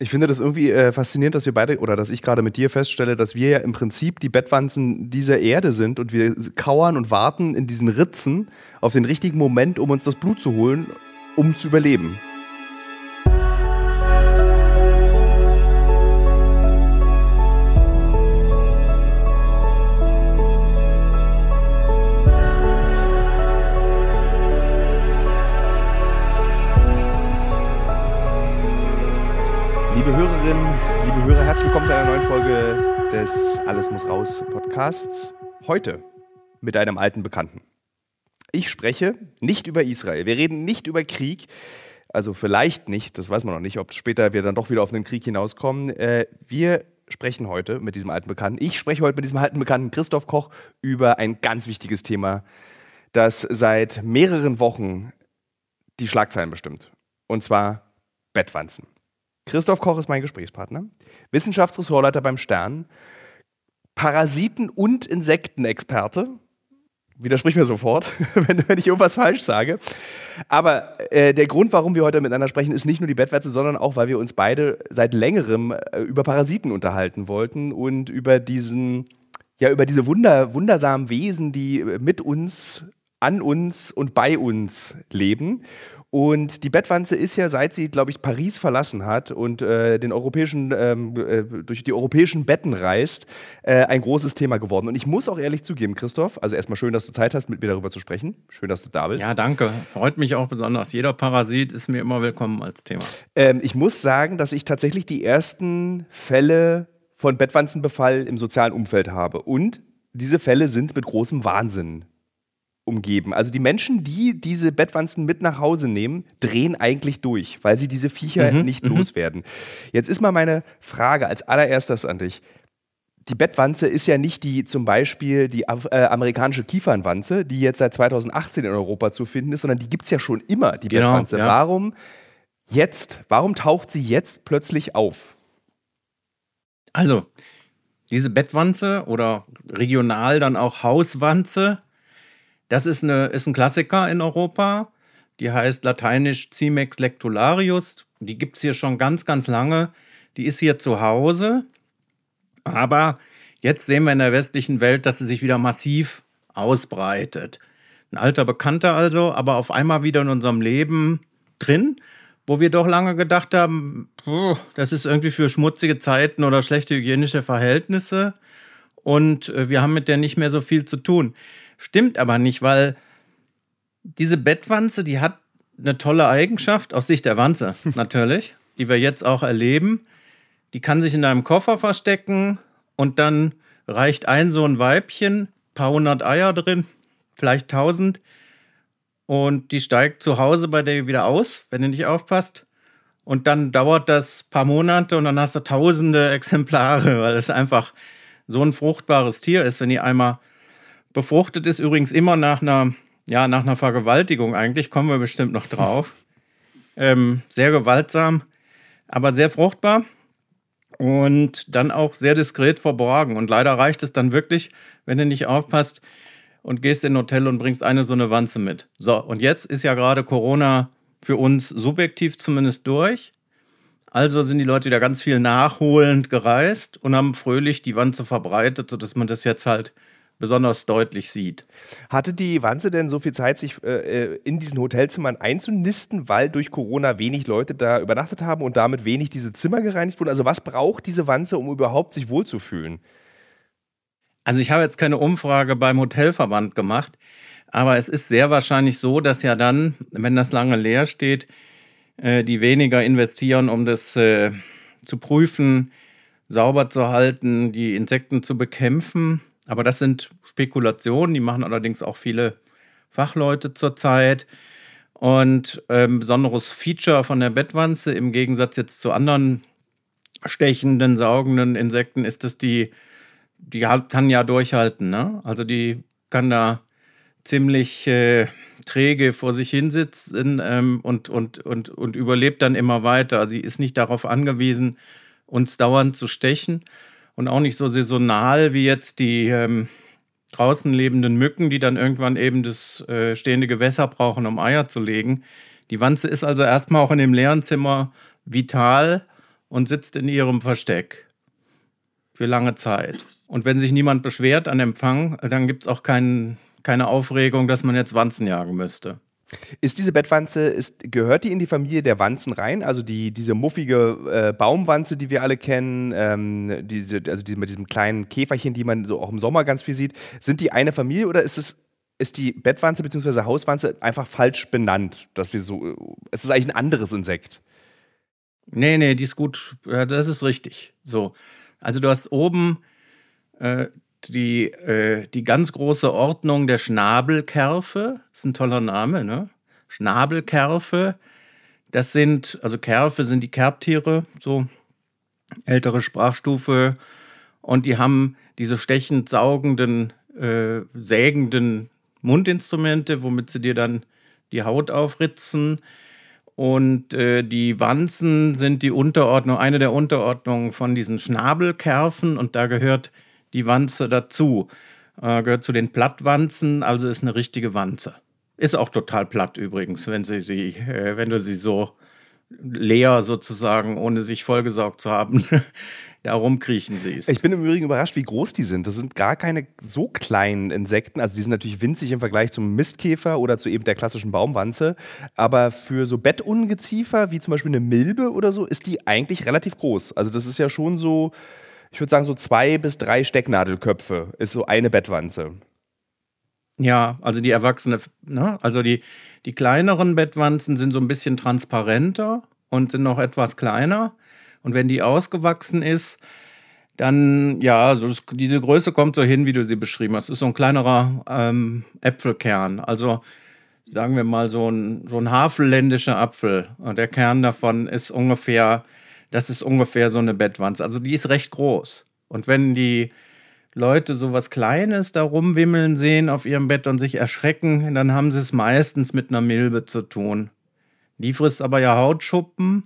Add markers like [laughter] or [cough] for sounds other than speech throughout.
Ich finde das irgendwie äh, faszinierend, dass wir beide oder dass ich gerade mit dir feststelle, dass wir ja im Prinzip die Bettwanzen dieser Erde sind und wir kauern und warten in diesen Ritzen auf den richtigen Moment, um uns das Blut zu holen, um zu überleben. Folge des Alles muss raus Podcasts. Heute mit einem alten Bekannten. Ich spreche nicht über Israel. Wir reden nicht über Krieg. Also vielleicht nicht, das weiß man noch nicht, ob später wir dann doch wieder auf einen Krieg hinauskommen. Äh, wir sprechen heute mit diesem alten Bekannten. Ich spreche heute mit diesem alten Bekannten Christoph Koch über ein ganz wichtiges Thema, das seit mehreren Wochen die Schlagzeilen bestimmt. Und zwar Bettwanzen. Christoph Koch ist mein Gesprächspartner, Wissenschaftsressortleiter beim Stern, Parasiten- und Insektenexperte. Widersprich mir sofort, [laughs] wenn, wenn, ich irgendwas falsch sage. Aber äh, der Grund, warum wir heute miteinander sprechen, ist nicht nur die Bettwätze, sondern auch, weil wir uns beide seit längerem äh, über Parasiten unterhalten wollten und über diesen, ja, über diese Wunder, wundersamen Wesen, die mit uns, an uns und bei uns leben und die Bettwanze ist ja, seit sie, glaube ich, Paris verlassen hat und äh, den europäischen, ähm, äh, durch die europäischen Betten reist, äh, ein großes Thema geworden. Und ich muss auch ehrlich zugeben, Christoph, also erstmal schön, dass du Zeit hast, mit mir darüber zu sprechen. Schön, dass du da bist. Ja, danke. Freut mich auch besonders. Jeder Parasit ist mir immer willkommen als Thema. Ähm, ich muss sagen, dass ich tatsächlich die ersten Fälle von Bettwanzenbefall im sozialen Umfeld habe. Und diese Fälle sind mit großem Wahnsinn umgeben. Also die Menschen, die diese Bettwanzen mit nach Hause nehmen, drehen eigentlich durch, weil sie diese Viecher mhm, nicht mhm. loswerden. Jetzt ist mal meine Frage als allererstes an dich. Die Bettwanze ist ja nicht die zum Beispiel die äh, amerikanische Kiefernwanze, die jetzt seit 2018 in Europa zu finden ist, sondern die gibt es ja schon immer, die genau, Bettwanze. Ja. Warum jetzt, warum taucht sie jetzt plötzlich auf? Also, diese Bettwanze oder regional dann auch Hauswanze das ist, eine, ist ein Klassiker in Europa. Die heißt lateinisch Cimex lectularius. Die gibt es hier schon ganz, ganz lange. Die ist hier zu Hause. Aber jetzt sehen wir in der westlichen Welt, dass sie sich wieder massiv ausbreitet. Ein alter Bekannter also, aber auf einmal wieder in unserem Leben drin, wo wir doch lange gedacht haben, das ist irgendwie für schmutzige Zeiten oder schlechte hygienische Verhältnisse und äh, wir haben mit der nicht mehr so viel zu tun. Stimmt aber nicht, weil diese Bettwanze, die hat eine tolle Eigenschaft, aus Sicht der Wanze [laughs] natürlich, die wir jetzt auch erleben. Die kann sich in einem Koffer verstecken und dann reicht ein so ein Weibchen, paar hundert Eier drin, vielleicht tausend. Und die steigt zu Hause bei dir wieder aus, wenn du nicht aufpasst. Und dann dauert das paar Monate und dann hast du tausende Exemplare, weil es einfach so ein fruchtbares Tier ist, wenn die einmal Befruchtet ist übrigens immer nach einer, ja, nach einer Vergewaltigung eigentlich, kommen wir bestimmt noch drauf. [laughs] ähm, sehr gewaltsam, aber sehr fruchtbar und dann auch sehr diskret verborgen. Und leider reicht es dann wirklich, wenn du nicht aufpasst und gehst in ein Hotel und bringst eine so eine Wanze mit. So, und jetzt ist ja gerade Corona für uns subjektiv zumindest durch. Also sind die Leute wieder ganz viel nachholend gereist und haben fröhlich die Wanze verbreitet, sodass man das jetzt halt besonders deutlich sieht. Hatte die Wanze denn so viel Zeit, sich äh, äh, in diesen Hotelzimmern einzunisten, weil durch Corona wenig Leute da übernachtet haben und damit wenig diese Zimmer gereinigt wurden? Also was braucht diese Wanze, um überhaupt sich wohlzufühlen? Also ich habe jetzt keine Umfrage beim Hotelverband gemacht, aber es ist sehr wahrscheinlich so, dass ja dann, wenn das lange leer steht, äh, die weniger investieren, um das äh, zu prüfen, sauber zu halten, die Insekten zu bekämpfen aber das sind Spekulationen, die machen allerdings auch viele Fachleute zurzeit. Und ähm, besonderes Feature von der Bettwanze im Gegensatz jetzt zu anderen stechenden, saugenden Insekten ist, dass die, die kann ja durchhalten. Ne? Also die kann da ziemlich äh, träge vor sich hinsitzen ähm, und, und, und, und überlebt dann immer weiter. Sie ist nicht darauf angewiesen, uns dauernd zu stechen und auch nicht so saisonal wie jetzt die ähm, draußen lebenden Mücken, die dann irgendwann eben das äh, stehende Gewässer brauchen, um Eier zu legen. Die Wanze ist also erstmal auch in dem leeren Zimmer vital und sitzt in ihrem Versteck. Für lange Zeit. Und wenn sich niemand beschwert an Empfang, dann gibt es auch kein, keine Aufregung, dass man jetzt Wanzen jagen müsste. Ist diese Bettwanze, ist, gehört die in die Familie der Wanzen rein? Also die, diese muffige äh, Baumwanze, die wir alle kennen, ähm, diese, also die, mit diesem kleinen Käferchen, die man so auch im Sommer ganz viel sieht, sind die eine Familie oder ist es ist die Bettwanze bzw. Hauswanze einfach falsch benannt, dass wir so, es ist eigentlich ein anderes Insekt. Nee, nee, die ist gut, das ist richtig. So, also du hast oben äh, die, äh, die ganz große Ordnung der Schnabelkerfe. Ist ein toller Name, ne? Schnabelkerfe. Das sind, also Kerfe sind die Kerbtiere, so ältere Sprachstufe. Und die haben diese stechend saugenden, äh, sägenden Mundinstrumente, womit sie dir dann die Haut aufritzen. Und äh, die Wanzen sind die Unterordnung, eine der Unterordnungen von diesen Schnabelkerfen. Und da gehört die Wanze dazu. Äh, gehört zu den Plattwanzen, also ist eine richtige Wanze. Ist auch total platt übrigens, wenn, sie, sie, äh, wenn du sie so leer sozusagen, ohne sich vollgesaugt zu haben, [laughs] da rumkriechen siehst. Ich bin im Übrigen überrascht, wie groß die sind. Das sind gar keine so kleinen Insekten. Also die sind natürlich winzig im Vergleich zum Mistkäfer oder zu eben der klassischen Baumwanze. Aber für so Bettungeziefer, wie zum Beispiel eine Milbe oder so, ist die eigentlich relativ groß. Also das ist ja schon so ich würde sagen, so zwei bis drei Stecknadelköpfe ist so eine Bettwanze. Ja, also die Erwachsene, ne? also die, die kleineren Bettwanzen sind so ein bisschen transparenter und sind noch etwas kleiner. Und wenn die ausgewachsen ist, dann, ja, so das, diese Größe kommt so hin, wie du sie beschrieben hast. Das ist so ein kleinerer ähm, Äpfelkern. Also sagen wir mal so ein, so ein havelländischer Apfel. Und der Kern davon ist ungefähr das ist ungefähr so eine Bettwanze. Also die ist recht groß. Und wenn die Leute sowas Kleines da rumwimmeln sehen auf ihrem Bett und sich erschrecken, dann haben sie es meistens mit einer Milbe zu tun. Die frisst aber ja Hautschuppen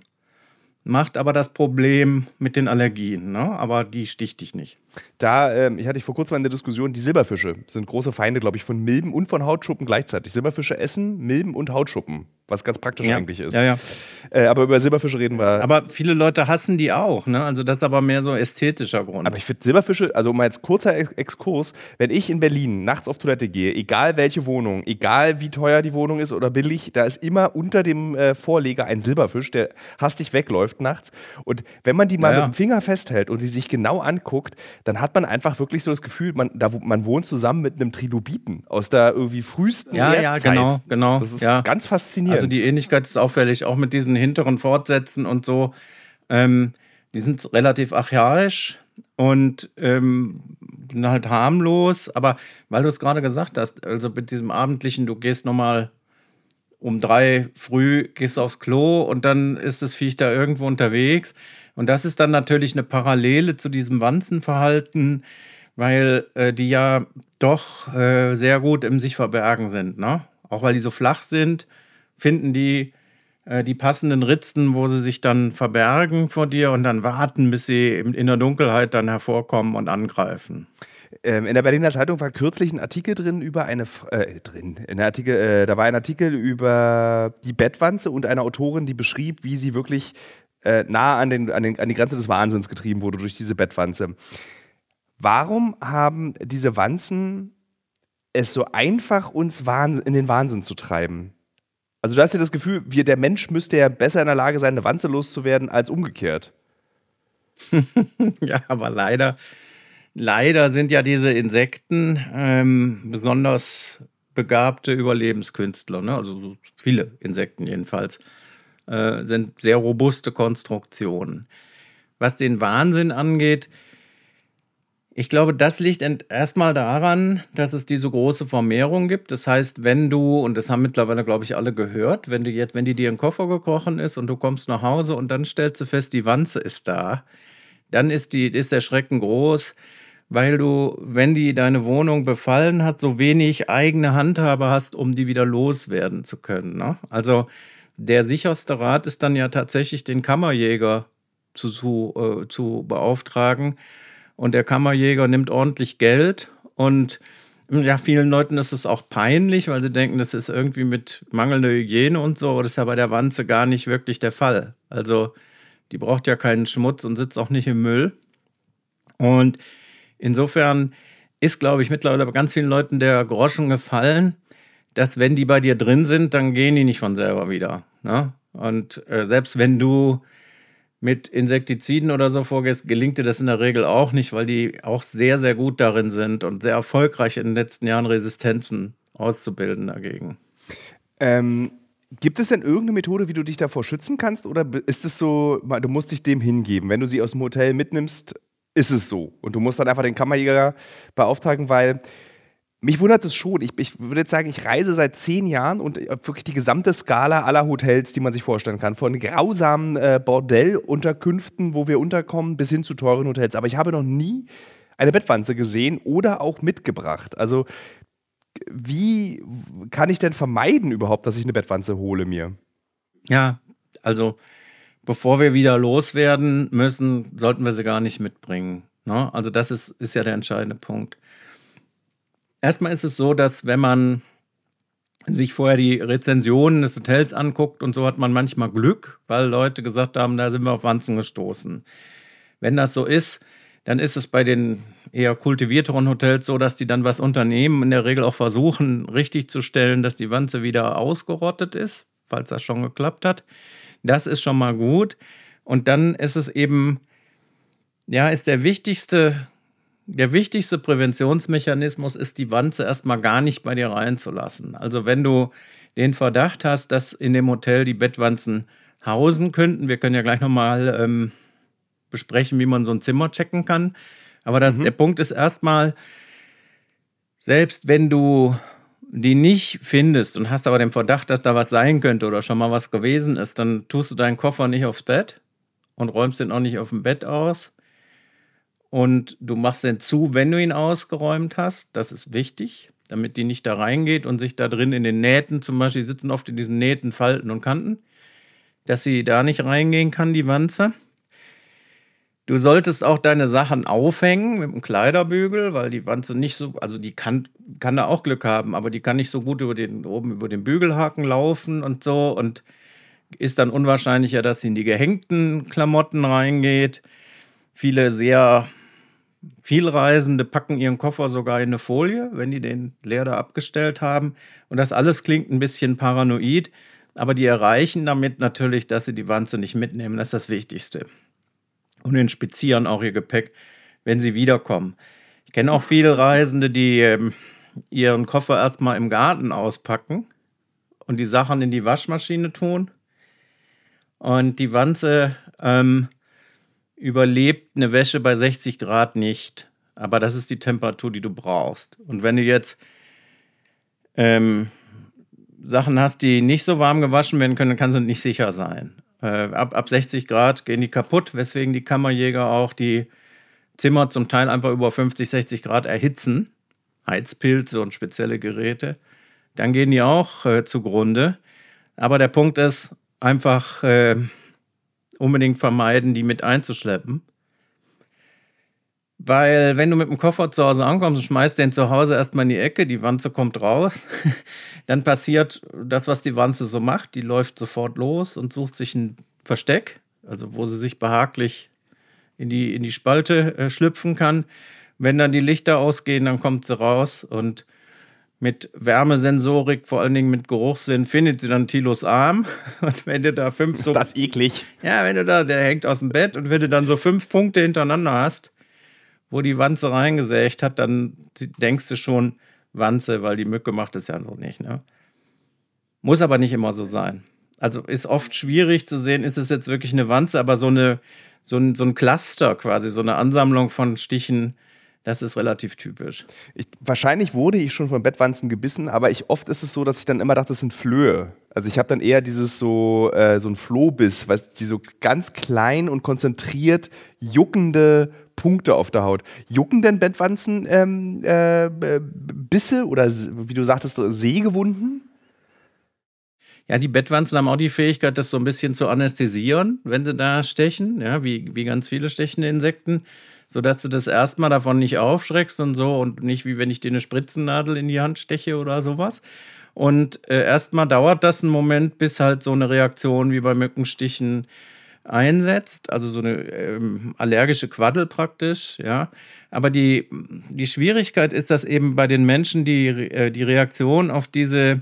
macht aber das Problem mit den Allergien, ne? aber die sticht dich nicht. Da, ähm, ich hatte ich vor kurzem eine Diskussion, die Silberfische sind große Feinde, glaube ich, von Milben und von Hautschuppen gleichzeitig. Silberfische essen Milben und Hautschuppen, was ganz praktisch ja. eigentlich ist. Ja, ja. Äh, aber über Silberfische reden wir. Aber viele Leute hassen die auch, ne? Also das ist aber mehr so ästhetischer Grund. Aber ich finde Silberfische, also mal als kurzer Exkurs, wenn ich in Berlin nachts auf Toilette gehe, egal welche Wohnung, egal wie teuer die Wohnung ist oder billig, da ist immer unter dem äh, Vorleger ein Silberfisch, der hastig wegläuft nachts. Und wenn man die mal mit dem Finger festhält und die sich genau anguckt, dann hat man einfach wirklich so das Gefühl, man, da, man wohnt zusammen mit einem Trilobiten aus der irgendwie frühesten Ja, ja, genau, genau. Das ist ja. ganz faszinierend. Also die Ähnlichkeit ist auffällig, auch mit diesen hinteren Fortsätzen und so. Ähm, die sind relativ archaisch und ähm, sind halt harmlos. Aber weil du es gerade gesagt hast, also mit diesem abendlichen, du gehst nochmal um drei früh, gehst aufs Klo und dann ist das Viech da irgendwo unterwegs. Und das ist dann natürlich eine Parallele zu diesem Wanzenverhalten, weil äh, die ja doch äh, sehr gut im sich verbergen sind. Ne? Auch weil die so flach sind, finden die äh, die passenden Ritzen, wo sie sich dann verbergen vor dir und dann warten, bis sie in der Dunkelheit dann hervorkommen und angreifen. Ähm, in der Berliner Zeitung war kürzlich ein Artikel drin über eine äh, drin. In der Artikel, äh, da war ein Artikel über die Bettwanze und eine Autorin, die beschrieb, wie sie wirklich äh, nah an, den, an, den, an die Grenze des Wahnsinns getrieben wurde durch diese Bettwanze. Warum haben diese Wanzen es so einfach, uns in den Wahnsinn zu treiben? Also du hast ja das Gefühl, wir, der Mensch müsste ja besser in der Lage sein, eine Wanze loszuwerden, als umgekehrt. [laughs] ja, aber leider, leider sind ja diese Insekten ähm, besonders begabte Überlebenskünstler, ne? also so viele Insekten jedenfalls, äh, sind sehr robuste Konstruktionen. Was den Wahnsinn angeht, ich glaube, das liegt erstmal daran, dass es diese große Vermehrung gibt. Das heißt, wenn du, und das haben mittlerweile, glaube ich, alle gehört, wenn, du jetzt, wenn die dir in den Koffer gekrochen ist und du kommst nach Hause und dann stellst du fest, die Wanze ist da, dann ist, die, ist der Schrecken groß, weil du, wenn die deine Wohnung befallen hat, so wenig eigene Handhabe hast, um die wieder loswerden zu können. Ne? Also der sicherste Rat ist dann ja tatsächlich, den Kammerjäger zu, zu, äh, zu beauftragen und der Kammerjäger nimmt ordentlich Geld und ja, vielen Leuten ist es auch peinlich, weil sie denken, das ist irgendwie mit mangelnder Hygiene und so, aber das ist ja bei der Wanze gar nicht wirklich der Fall. Also Die braucht ja keinen Schmutz und sitzt auch nicht im Müll. Und insofern ist, glaube ich, mittlerweile bei ganz vielen Leuten der Groschen gefallen, dass wenn die bei dir drin sind, dann gehen die nicht von selber wieder. Ne? Und äh, selbst wenn du mit Insektiziden oder so vorgehst, gelingt dir das in der Regel auch nicht, weil die auch sehr, sehr gut darin sind und sehr erfolgreich in den letzten Jahren Resistenzen auszubilden dagegen. Ähm, gibt es denn irgendeine Methode, wie du dich davor schützen kannst? Oder ist es so, du musst dich dem hingeben? Wenn du sie aus dem Hotel mitnimmst, ist es so. Und du musst dann einfach den Kammerjäger beauftragen, weil mich wundert es schon. Ich, ich, würde jetzt sagen, ich reise seit zehn Jahren und äh, wirklich die gesamte Skala aller Hotels, die man sich vorstellen kann. Von grausamen äh, Bordellunterkünften, wo wir unterkommen, bis hin zu teuren Hotels. Aber ich habe noch nie eine Bettwanze gesehen oder auch mitgebracht. Also, wie kann ich denn vermeiden überhaupt, dass ich eine Bettwanze hole mir? Ja, also, bevor wir wieder loswerden müssen, sollten wir sie gar nicht mitbringen. Ne? Also, das ist, ist ja der entscheidende Punkt. Erstmal ist es so, dass wenn man sich vorher die Rezensionen des Hotels anguckt und so hat man manchmal Glück, weil Leute gesagt haben, da sind wir auf Wanzen gestoßen. Wenn das so ist, dann ist es bei den eher kultivierteren Hotels so, dass die dann was unternehmen, in der Regel auch versuchen, richtig zu stellen, dass die Wanze wieder ausgerottet ist, falls das schon geklappt hat. Das ist schon mal gut. Und dann ist es eben, ja, ist der wichtigste der wichtigste Präventionsmechanismus ist, die Wanze erstmal gar nicht bei dir reinzulassen. Also wenn du den Verdacht hast, dass in dem Hotel die Bettwanzen hausen könnten, wir können ja gleich nochmal ähm, besprechen, wie man so ein Zimmer checken kann. Aber das, mhm. der Punkt ist erstmal, selbst wenn du die nicht findest und hast aber den Verdacht, dass da was sein könnte oder schon mal was gewesen ist, dann tust du deinen Koffer nicht aufs Bett und räumst den auch nicht auf dem Bett aus, und du machst den zu, wenn du ihn ausgeräumt hast. Das ist wichtig, damit die nicht da reingeht und sich da drin in den Nähten, zum Beispiel, sitzen oft in diesen Nähten, Falten und Kanten, dass sie da nicht reingehen kann, die Wanze. Du solltest auch deine Sachen aufhängen mit einem Kleiderbügel, weil die Wanze nicht so, also die kann, kann da auch Glück haben, aber die kann nicht so gut über den, oben über den Bügelhaken laufen und so und ist dann unwahrscheinlicher, dass sie in die gehängten Klamotten reingeht. Viele sehr Vielreisende packen ihren Koffer sogar in eine Folie, wenn die den leer da abgestellt haben. Und das alles klingt ein bisschen paranoid, aber die erreichen damit natürlich, dass sie die Wanze nicht mitnehmen. Das ist das Wichtigste. Und inspizieren auch ihr Gepäck, wenn sie wiederkommen. Ich kenne auch viele Reisende, die ähm, ihren Koffer erstmal im Garten auspacken und die Sachen in die Waschmaschine tun. Und die Wanze ähm, überlebt eine Wäsche bei 60 Grad nicht. Aber das ist die Temperatur, die du brauchst. Und wenn du jetzt ähm, Sachen hast, die nicht so warm gewaschen werden können, dann kannst du nicht sicher sein. Äh, ab, ab 60 Grad gehen die kaputt, weswegen die Kammerjäger auch die Zimmer zum Teil einfach über 50, 60 Grad erhitzen. Heizpilze und spezielle Geräte. Dann gehen die auch äh, zugrunde. Aber der Punkt ist einfach, äh, unbedingt vermeiden, die mit einzuschleppen. Weil, wenn du mit dem Koffer zu Hause ankommst und schmeißt den zu Hause erstmal in die Ecke, die Wanze kommt raus, [laughs] dann passiert das, was die Wanze so macht. Die läuft sofort los und sucht sich ein Versteck, also wo sie sich behaglich in die, in die Spalte äh, schlüpfen kann. Wenn dann die Lichter ausgehen, dann kommt sie raus und mit Wärmesensorik, vor allen Dingen mit Geruchssinn, findet sie dann Tilos Arm. [laughs] Und wenn du da fünf so. Ist das eklig? Ja, wenn du da, der hängt aus dem Bett und wenn du dann so fünf Punkte hintereinander hast, wo die Wanze reingesägt hat, dann denkst du schon Wanze, weil die Mücke macht es ja noch nicht. Ne? Muss aber nicht immer so sein. Also ist oft schwierig zu sehen, ist es jetzt wirklich eine Wanze, aber so, eine, so, ein, so ein Cluster quasi, so eine Ansammlung von Stichen das ist relativ typisch. Ich, wahrscheinlich wurde ich schon von Bettwanzen gebissen, aber ich, oft ist es so, dass ich dann immer dachte, das sind Flöhe. Also ich habe dann eher dieses so, äh, so ein Flohbiss, weißt, die so ganz klein und konzentriert juckende Punkte auf der Haut. Jucken denn Bettwanzen ähm, äh, Bisse oder wie du sagtest, Sägewunden? Ja, die Bettwanzen haben auch die Fähigkeit, das so ein bisschen zu anästhesieren, wenn sie da stechen, ja, wie, wie ganz viele stechende Insekten sodass du das erstmal davon nicht aufschreckst und so und nicht wie wenn ich dir eine Spritzennadel in die Hand steche oder sowas. Und äh, erstmal dauert das einen Moment, bis halt so eine Reaktion wie bei Mückenstichen einsetzt, also so eine ähm, allergische Quaddel praktisch, ja. Aber die, die Schwierigkeit ist, dass eben bei den Menschen die, äh, die Reaktion auf diese,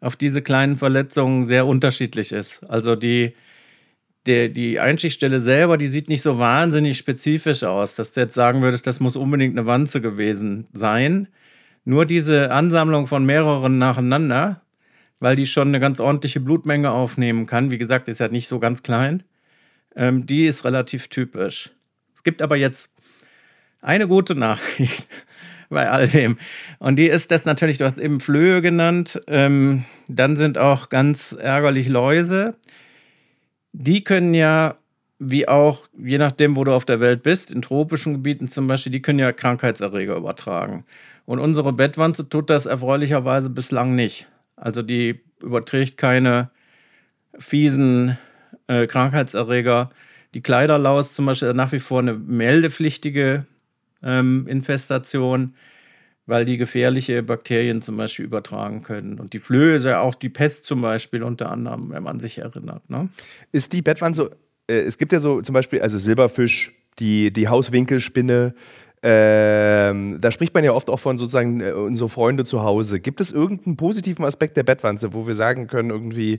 auf diese kleinen Verletzungen sehr unterschiedlich ist. Also die, der, die Einstichstelle selber, die sieht nicht so wahnsinnig spezifisch aus, dass du jetzt sagen würdest, das muss unbedingt eine Wanze gewesen sein. Nur diese Ansammlung von mehreren nacheinander, weil die schon eine ganz ordentliche Blutmenge aufnehmen kann, wie gesagt, ist ja nicht so ganz klein, ähm, die ist relativ typisch. Es gibt aber jetzt eine gute Nachricht [laughs] bei all dem. Und die ist das natürlich, du hast eben Flöhe genannt, ähm, dann sind auch ganz ärgerlich Läuse die können ja, wie auch, je nachdem, wo du auf der Welt bist, in tropischen Gebieten zum Beispiel, die können ja Krankheitserreger übertragen. Und unsere Bettwanze tut das erfreulicherweise bislang nicht. Also die überträgt keine fiesen äh, Krankheitserreger. Die Kleiderlaus zum Beispiel nach wie vor eine meldepflichtige ähm, Infestation weil die gefährliche Bakterien zum Beispiel übertragen können. Und die Flöhe ist ja auch die Pest zum Beispiel unter anderem, wenn man sich erinnert. Ne? Ist die Bettwanze, äh, es gibt ja so zum Beispiel, also Silberfisch, die, die Hauswinkelspinne, ähm, da spricht man ja oft auch von sozusagen äh, unsere Freunde zu Hause. Gibt es irgendeinen positiven Aspekt der Bettwanze, wo wir sagen können, irgendwie,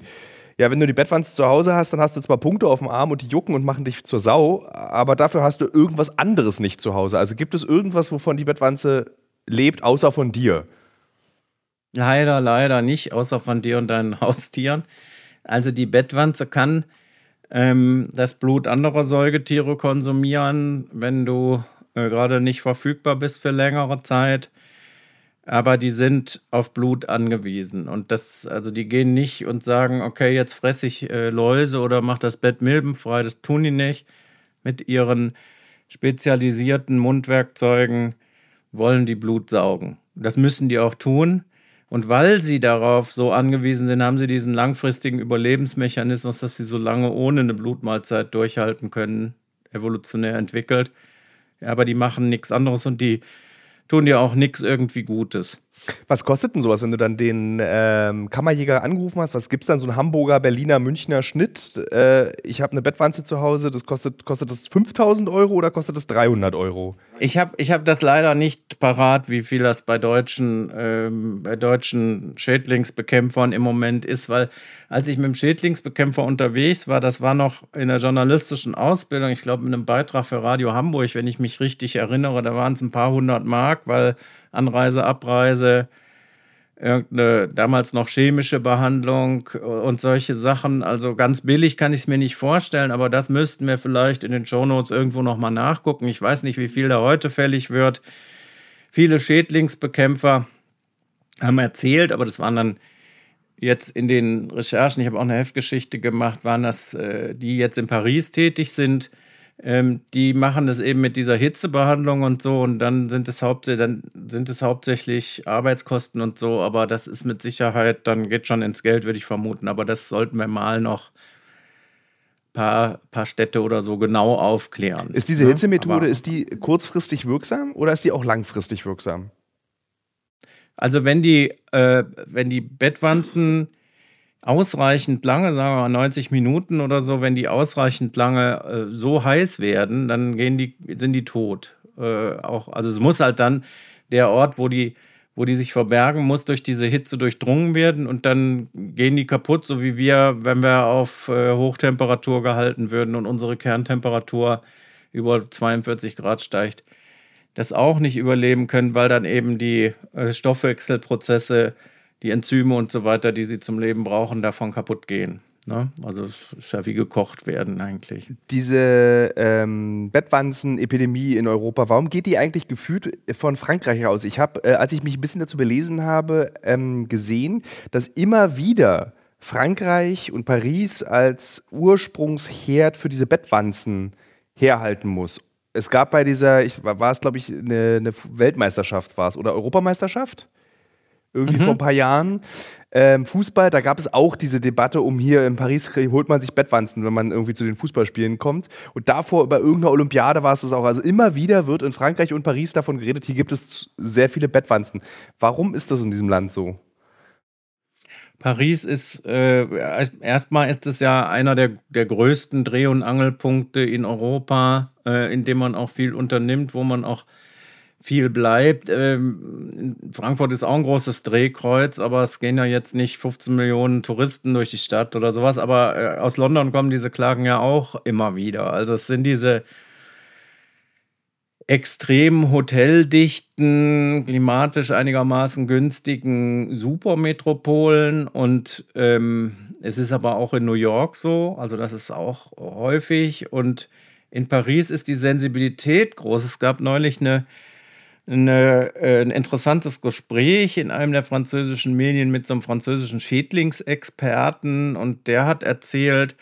ja, wenn du die Bettwanze zu Hause hast, dann hast du zwar Punkte auf dem Arm und die jucken und machen dich zur Sau, aber dafür hast du irgendwas anderes nicht zu Hause. Also gibt es irgendwas, wovon die Bettwanze lebt, außer von dir? Leider, leider nicht, außer von dir und deinen [laughs] Haustieren. Also die Bettwanze kann ähm, das Blut anderer Säugetiere konsumieren, wenn du äh, gerade nicht verfügbar bist für längere Zeit. Aber die sind auf Blut angewiesen. Und das, also die gehen nicht und sagen, okay, jetzt fresse ich äh, Läuse oder mach das Bett milbenfrei. Das tun die nicht. Mit ihren spezialisierten Mundwerkzeugen wollen die Blut saugen. Das müssen die auch tun. Und weil sie darauf so angewiesen sind, haben sie diesen langfristigen Überlebensmechanismus, dass sie so lange ohne eine Blutmahlzeit durchhalten können, evolutionär entwickelt. aber die machen nichts anderes und die tun dir auch nichts irgendwie Gutes. Was kostet denn sowas, wenn du dann den ähm, Kammerjäger angerufen hast? Was gibt es dann? So ein Hamburger, Berliner, Münchner Schnitt? Äh, ich habe eine Bettwanze zu Hause, das kostet, kostet das 5000 Euro oder kostet das 300 Euro? Ich habe ich hab das leider nicht parat, wie viel das bei deutschen, ähm, bei deutschen Schädlingsbekämpfern im Moment ist, weil als ich mit dem Schädlingsbekämpfer unterwegs war, das war noch in der journalistischen Ausbildung, ich glaube mit einem Beitrag für Radio Hamburg, wenn ich mich richtig erinnere, da waren es ein paar hundert Mark, weil Anreise, Abreise, irgendeine damals noch chemische Behandlung und solche Sachen. Also ganz billig kann ich es mir nicht vorstellen, aber das müssten wir vielleicht in den Shownotes irgendwo nochmal nachgucken. Ich weiß nicht, wie viel da heute fällig wird. Viele Schädlingsbekämpfer haben erzählt, aber das waren dann jetzt in den Recherchen, ich habe auch eine Heftgeschichte gemacht, waren das, äh, die jetzt in Paris tätig sind, ähm, die machen das eben mit dieser Hitzebehandlung und so und dann sind es, dann sind es hauptsächlich Arbeitskosten und so, aber das ist mit Sicherheit, dann geht schon ins Geld, würde ich vermuten. Aber das sollten wir mal noch paar, paar Städte oder so genau aufklären. Ist diese ne? Hitzemethode, ist die kurzfristig wirksam oder ist die auch langfristig wirksam? Also wenn die, äh, wenn die Bettwanzen ausreichend lange, sagen wir mal 90 Minuten oder so, wenn die ausreichend lange äh, so heiß werden, dann gehen die, sind die tot. Äh, auch, also es muss halt dann der Ort, wo die, wo die sich verbergen, muss durch diese Hitze durchdrungen werden und dann gehen die kaputt, so wie wir, wenn wir auf äh, Hochtemperatur gehalten würden und unsere Kerntemperatur über 42 Grad steigt, das auch nicht überleben können, weil dann eben die äh, Stoffwechselprozesse die Enzyme und so weiter, die sie zum Leben brauchen, davon kaputt gehen. Ne? Also es ist ja wie gekocht werden eigentlich. Diese ähm, Bettwanzen-Epidemie in Europa, warum geht die eigentlich gefühlt von Frankreich aus? Ich habe, äh, als ich mich ein bisschen dazu belesen habe, ähm, gesehen, dass immer wieder Frankreich und Paris als Ursprungsherd für diese Bettwanzen herhalten muss. Es gab bei dieser, ich, war es glaube ich eine, eine Weltmeisterschaft war es oder Europameisterschaft? Irgendwie mhm. vor ein paar Jahren. Ähm, Fußball, da gab es auch diese Debatte um hier in Paris holt man sich Bettwanzen, wenn man irgendwie zu den Fußballspielen kommt. Und davor bei irgendeiner Olympiade war es das auch. Also immer wieder wird in Frankreich und Paris davon geredet, hier gibt es sehr viele Bettwanzen. Warum ist das in diesem Land so? Paris ist, äh, erstmal ist es ja einer der, der größten Dreh- und Angelpunkte in Europa, äh, in dem man auch viel unternimmt, wo man auch viel bleibt. Ähm, Frankfurt ist auch ein großes Drehkreuz, aber es gehen ja jetzt nicht 15 Millionen Touristen durch die Stadt oder sowas. Aber äh, aus London kommen diese Klagen ja auch immer wieder. Also es sind diese extrem hoteldichten, klimatisch einigermaßen günstigen Supermetropolen und ähm, es ist aber auch in New York so, also das ist auch häufig und in Paris ist die Sensibilität groß. Es gab neulich eine, eine, äh, ein interessantes Gespräch in einem der französischen Medien mit so einem französischen Schädlingsexperten und der hat erzählt,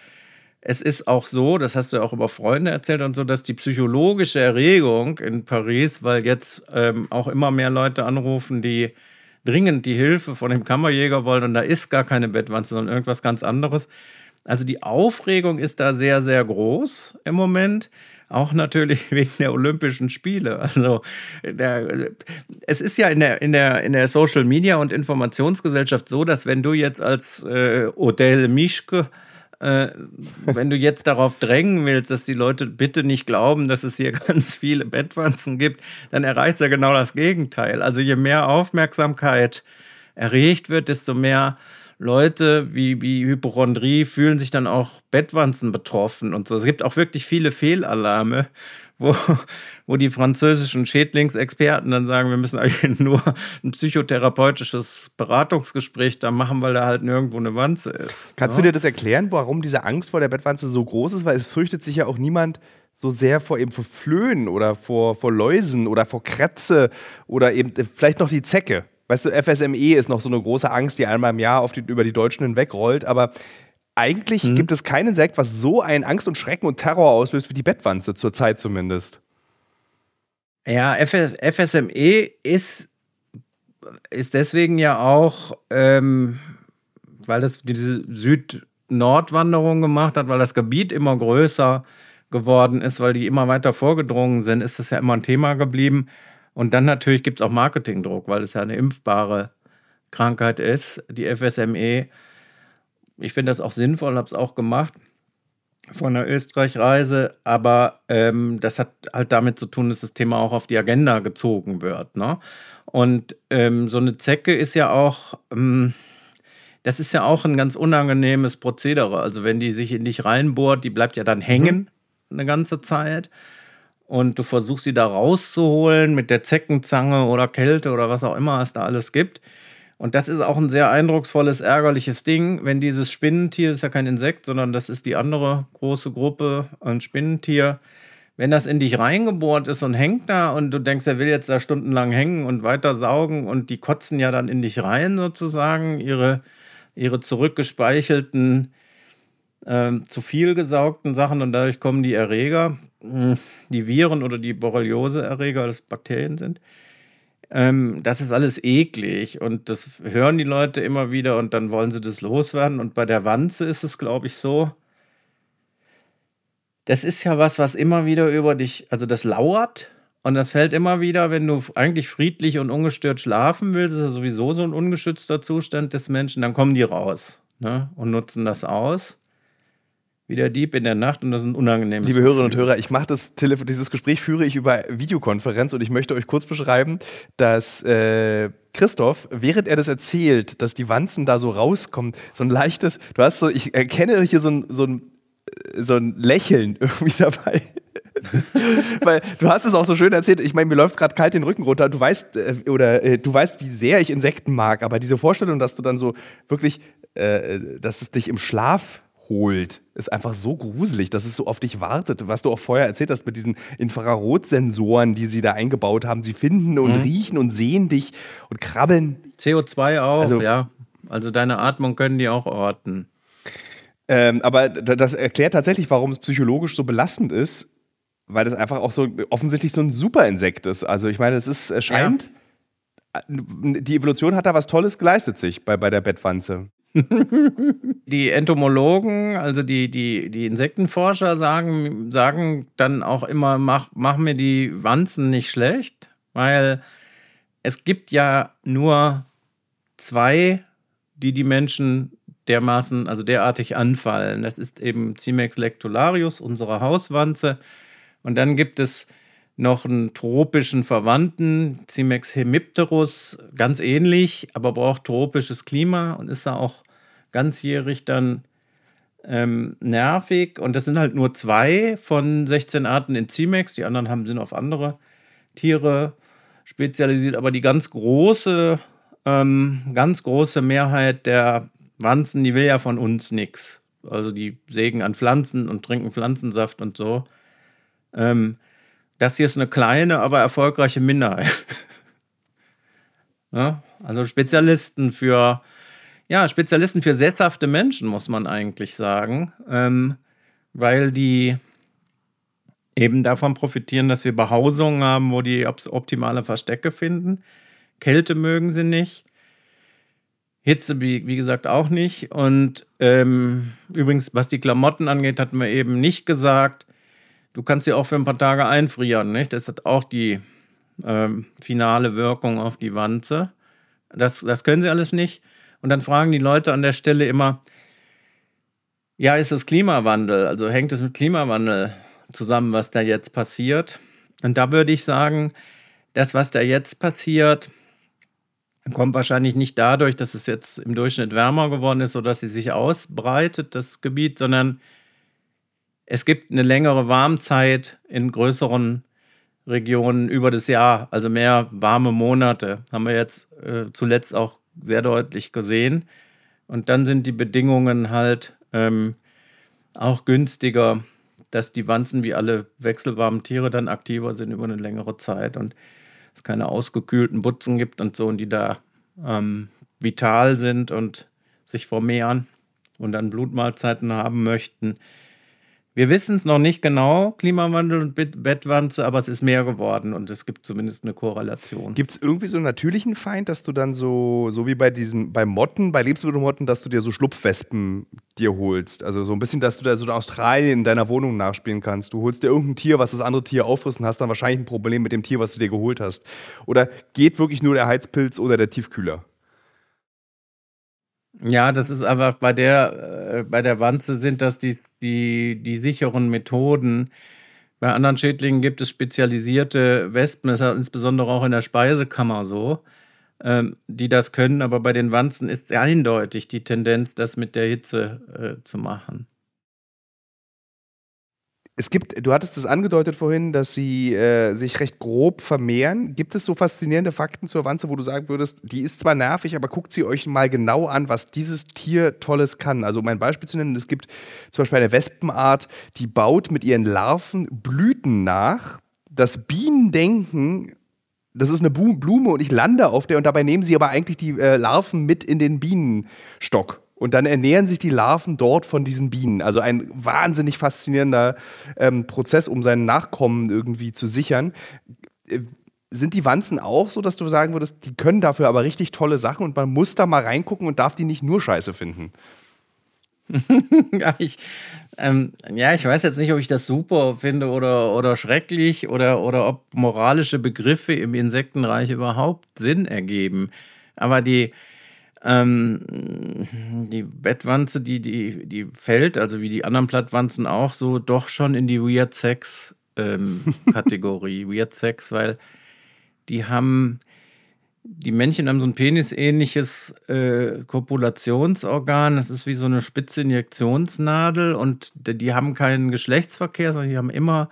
es ist auch so, das hast du auch über Freunde erzählt und so, dass die psychologische Erregung in Paris, weil jetzt ähm, auch immer mehr Leute anrufen, die dringend die Hilfe von dem Kammerjäger wollen und da ist gar keine Bettwanze, sondern irgendwas ganz anderes. Also die Aufregung ist da sehr, sehr groß im Moment. Auch natürlich [laughs] wegen der Olympischen Spiele. Also der, es ist ja in der, in, der, in der Social Media und Informationsgesellschaft so, dass wenn du jetzt als äh, Odell Mischke äh, wenn du jetzt darauf drängen willst, dass die Leute bitte nicht glauben, dass es hier [laughs] ganz viele Bettwanzen gibt, dann erreichst du genau das Gegenteil. Also je mehr Aufmerksamkeit erregt wird, desto mehr Leute wie, wie Hypochondrie fühlen sich dann auch Bettwanzen betroffen und so. Es gibt auch wirklich viele Fehlalarme, [laughs] wo, wo die französischen Schädlingsexperten dann sagen, wir müssen eigentlich [laughs] nur ein psychotherapeutisches Beratungsgespräch da machen, weil da halt nirgendwo eine Wanze ist. Kannst ja? du dir das erklären, warum diese Angst vor der Bettwanze so groß ist? Weil es fürchtet sich ja auch niemand so sehr vor eben vor Flöhen oder vor, vor Läusen oder vor Krätze oder eben äh, vielleicht noch die Zecke. Weißt du, FSME ist noch so eine große Angst, die einmal im Jahr die, über die Deutschen hinwegrollt, aber eigentlich hm. gibt es kein Insekt, was so einen Angst und Schrecken und Terror auslöst wie die Bettwanze, zurzeit zumindest. Ja, FSME ist, ist deswegen ja auch, ähm, weil das diese Süd-Nord-Wanderung gemacht hat, weil das Gebiet immer größer geworden ist, weil die immer weiter vorgedrungen sind, ist das ja immer ein Thema geblieben. Und dann natürlich gibt es auch Marketingdruck, weil es ja eine impfbare Krankheit ist, die FSME ich finde das auch sinnvoll, habe es auch gemacht von der Österreich-Reise, aber ähm, das hat halt damit zu tun, dass das Thema auch auf die Agenda gezogen wird. Ne? Und ähm, so eine Zecke ist ja auch, ähm, das ist ja auch ein ganz unangenehmes Prozedere. Also wenn die sich in dich reinbohrt, die bleibt ja dann hängen mhm. eine ganze Zeit. Und du versuchst sie da rauszuholen mit der Zeckenzange oder Kälte oder was auch immer es da alles gibt. Und das ist auch ein sehr eindrucksvolles, ärgerliches Ding, wenn dieses Spinnentier, das ist ja kein Insekt, sondern das ist die andere große Gruppe an Spinnentier, wenn das in dich reingebohrt ist und hängt da und du denkst, er will jetzt da stundenlang hängen und weiter saugen und die kotzen ja dann in dich rein sozusagen, ihre, ihre zurückgespeichelten, äh, zu viel gesaugten Sachen und dadurch kommen die Erreger, die Viren oder die Borreliose-Erreger, das Bakterien sind. Ähm, das ist alles eklig und das hören die Leute immer wieder und dann wollen sie das loswerden. Und bei der Wanze ist es, glaube ich, so. Das ist ja was, was immer wieder über dich, also das lauert und das fällt immer wieder, wenn du eigentlich friedlich und ungestört schlafen willst, ist ja sowieso so ein ungeschützter Zustand des Menschen, dann kommen die raus ne, und nutzen das aus wie der Dieb in der Nacht und das ist ein unangenehmes Liebe Hörerinnen und Hörer, ich mache das dieses Gespräch führe ich über Videokonferenz und ich möchte euch kurz beschreiben, dass äh, Christoph, während er das erzählt, dass die Wanzen da so rauskommen, so ein leichtes, du hast so, ich erkenne hier so ein, so ein, äh, so ein Lächeln [laughs] irgendwie dabei. [laughs] Weil du hast es auch so schön erzählt, ich meine, mir läuft gerade kalt den Rücken runter. Du weißt, äh, oder äh, du weißt, wie sehr ich Insekten mag, aber diese Vorstellung, dass du dann so wirklich, äh, dass es dich im Schlaf holt, ist einfach so gruselig, dass es so auf dich wartet. Was du auch vorher erzählt hast mit diesen Infrarotsensoren, die sie da eingebaut haben. Sie finden und mhm. riechen und sehen dich und krabbeln. CO2 auch, also, ja. Also deine Atmung können die auch orten. Ähm, aber das erklärt tatsächlich, warum es psychologisch so belastend ist, weil das einfach auch so offensichtlich so ein Superinsekt ist. Also ich meine, es ist, es scheint, ja. die Evolution hat da was Tolles geleistet sich bei, bei der Bettwanze. [laughs] die Entomologen, also die, die, die Insektenforscher sagen, sagen dann auch immer, mach, mach mir die Wanzen nicht schlecht, weil es gibt ja nur zwei die die Menschen dermaßen, also derartig anfallen. Das ist eben Cimex lectularius, unsere Hauswanze. Und dann gibt es noch einen tropischen Verwandten, Cimex hemipterus, ganz ähnlich, aber braucht tropisches Klima und ist da auch ganzjährig dann ähm, nervig. Und das sind halt nur zwei von 16 Arten in Cimex. Die anderen haben, sind auf andere Tiere spezialisiert. Aber die ganz große, ähm, ganz große Mehrheit der Wanzen, die will ja von uns nichts. Also die sägen an Pflanzen und trinken Pflanzensaft und so. Ähm, das hier ist eine kleine, aber erfolgreiche Minderheit. ja, also Spezialisten für, ja, Spezialisten für sesshafte Menschen, muss man eigentlich sagen. Ähm, weil die eben davon profitieren, dass wir Behausungen haben, wo die optimale Verstecke finden. Kälte mögen sie nicht. Hitze, wie, wie gesagt, auch nicht. Und ähm, übrigens, was die Klamotten angeht, hatten wir eben nicht gesagt. Du kannst sie auch für ein paar Tage einfrieren, nicht? Das hat auch die ähm, finale Wirkung auf die Wanze. Das, das können sie alles nicht. Und dann fragen die Leute an der Stelle immer, ja, ist es Klimawandel? Also hängt es mit Klimawandel zusammen, was da jetzt passiert? Und da würde ich sagen, das, was da jetzt passiert, kommt wahrscheinlich nicht dadurch, dass es jetzt im Durchschnitt wärmer geworden ist, sodass sie sich ausbreitet, das Gebiet, sondern es gibt eine längere Warmzeit in größeren Regionen über das Jahr, also mehr warme Monate, haben wir jetzt äh, zuletzt auch sehr deutlich gesehen. Und dann sind die Bedingungen halt ähm, auch günstiger, dass die Wanzen wie alle wechselwarmen Tiere dann aktiver sind über eine längere Zeit. Und es keine ausgekühlten Butzen gibt und so, und die da ähm, vital sind und sich vermehren und dann Blutmahlzeiten haben möchten. Wir wissen es noch nicht genau, Klimawandel und Bettwanze, aber es ist mehr geworden und es gibt zumindest eine Korrelation. Gibt es irgendwie so einen natürlichen Feind, dass du dann so, so wie bei diesen, bei Motten, bei Lebensmittelmotten, dass du dir so Schlupfwespen dir holst? Also so ein bisschen, dass du da so in Australien in deiner Wohnung nachspielen kannst. Du holst dir irgendein Tier, was das andere Tier auffrisst und hast dann wahrscheinlich ein Problem mit dem Tier, was du dir geholt hast. Oder geht wirklich nur der Heizpilz oder der Tiefkühler? Ja, das ist einfach bei der, äh, bei der Wanze sind das die, die, die sicheren Methoden. Bei anderen Schädlingen gibt es spezialisierte Wespen, das ist insbesondere auch in der Speisekammer so, ähm, die das können, aber bei den Wanzen ist eindeutig die Tendenz, das mit der Hitze äh, zu machen es gibt, du hattest es angedeutet vorhin, dass sie äh, sich recht grob vermehren. Gibt es so faszinierende Fakten zur Wanze, wo du sagen würdest, die ist zwar nervig, aber guckt sie euch mal genau an, was dieses Tier Tolles kann? Also, um ein Beispiel zu nennen, es gibt zum Beispiel eine Wespenart, die baut mit ihren Larven Blüten nach. Das Bienen denken, das ist eine Blume und ich lande auf der und dabei nehmen sie aber eigentlich die äh, Larven mit in den Bienenstock. Und dann ernähren sich die Larven dort von diesen Bienen. Also ein wahnsinnig faszinierender ähm, Prozess, um seinen Nachkommen irgendwie zu sichern. Äh, sind die Wanzen auch so, dass du sagen würdest, die können dafür aber richtig tolle Sachen und man muss da mal reingucken und darf die nicht nur scheiße finden? [laughs] ja, ich, ähm, ja, ich weiß jetzt nicht, ob ich das super finde oder, oder schrecklich oder, oder ob moralische Begriffe im Insektenreich überhaupt Sinn ergeben. Aber die, ähm, die Bettwanze, die, die, die fällt, also wie die anderen Plattwanzen auch, so doch schon in die Weird Sex ähm, [laughs] Kategorie. Weird Sex, weil die haben, die Männchen haben so ein penisähnliches äh, Kopulationsorgan. Das ist wie so eine spitze Injektionsnadel und die haben keinen Geschlechtsverkehr, sondern die haben immer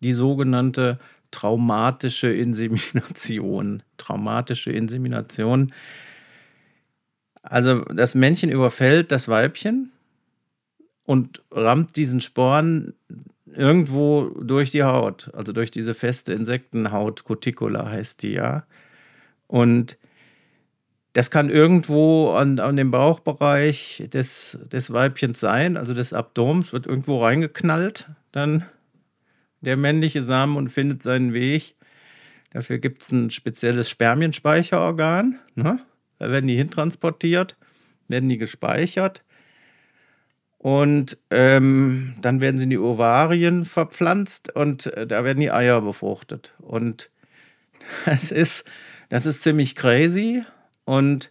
die sogenannte traumatische Insemination. Traumatische Insemination also das Männchen überfällt das Weibchen und rammt diesen Sporn irgendwo durch die Haut, also durch diese feste Insektenhaut, Cuticula heißt die ja. Und das kann irgendwo an, an dem Bauchbereich des, des Weibchens sein, also des Abdomens, wird irgendwo reingeknallt, dann der männliche Samen und findet seinen Weg. Dafür gibt es ein spezielles Spermienspeicherorgan. Ne? Da werden die hintransportiert, werden die gespeichert und ähm, dann werden sie in die Ovarien verpflanzt und äh, da werden die Eier befruchtet. Und [laughs] das ist, das ist ziemlich crazy und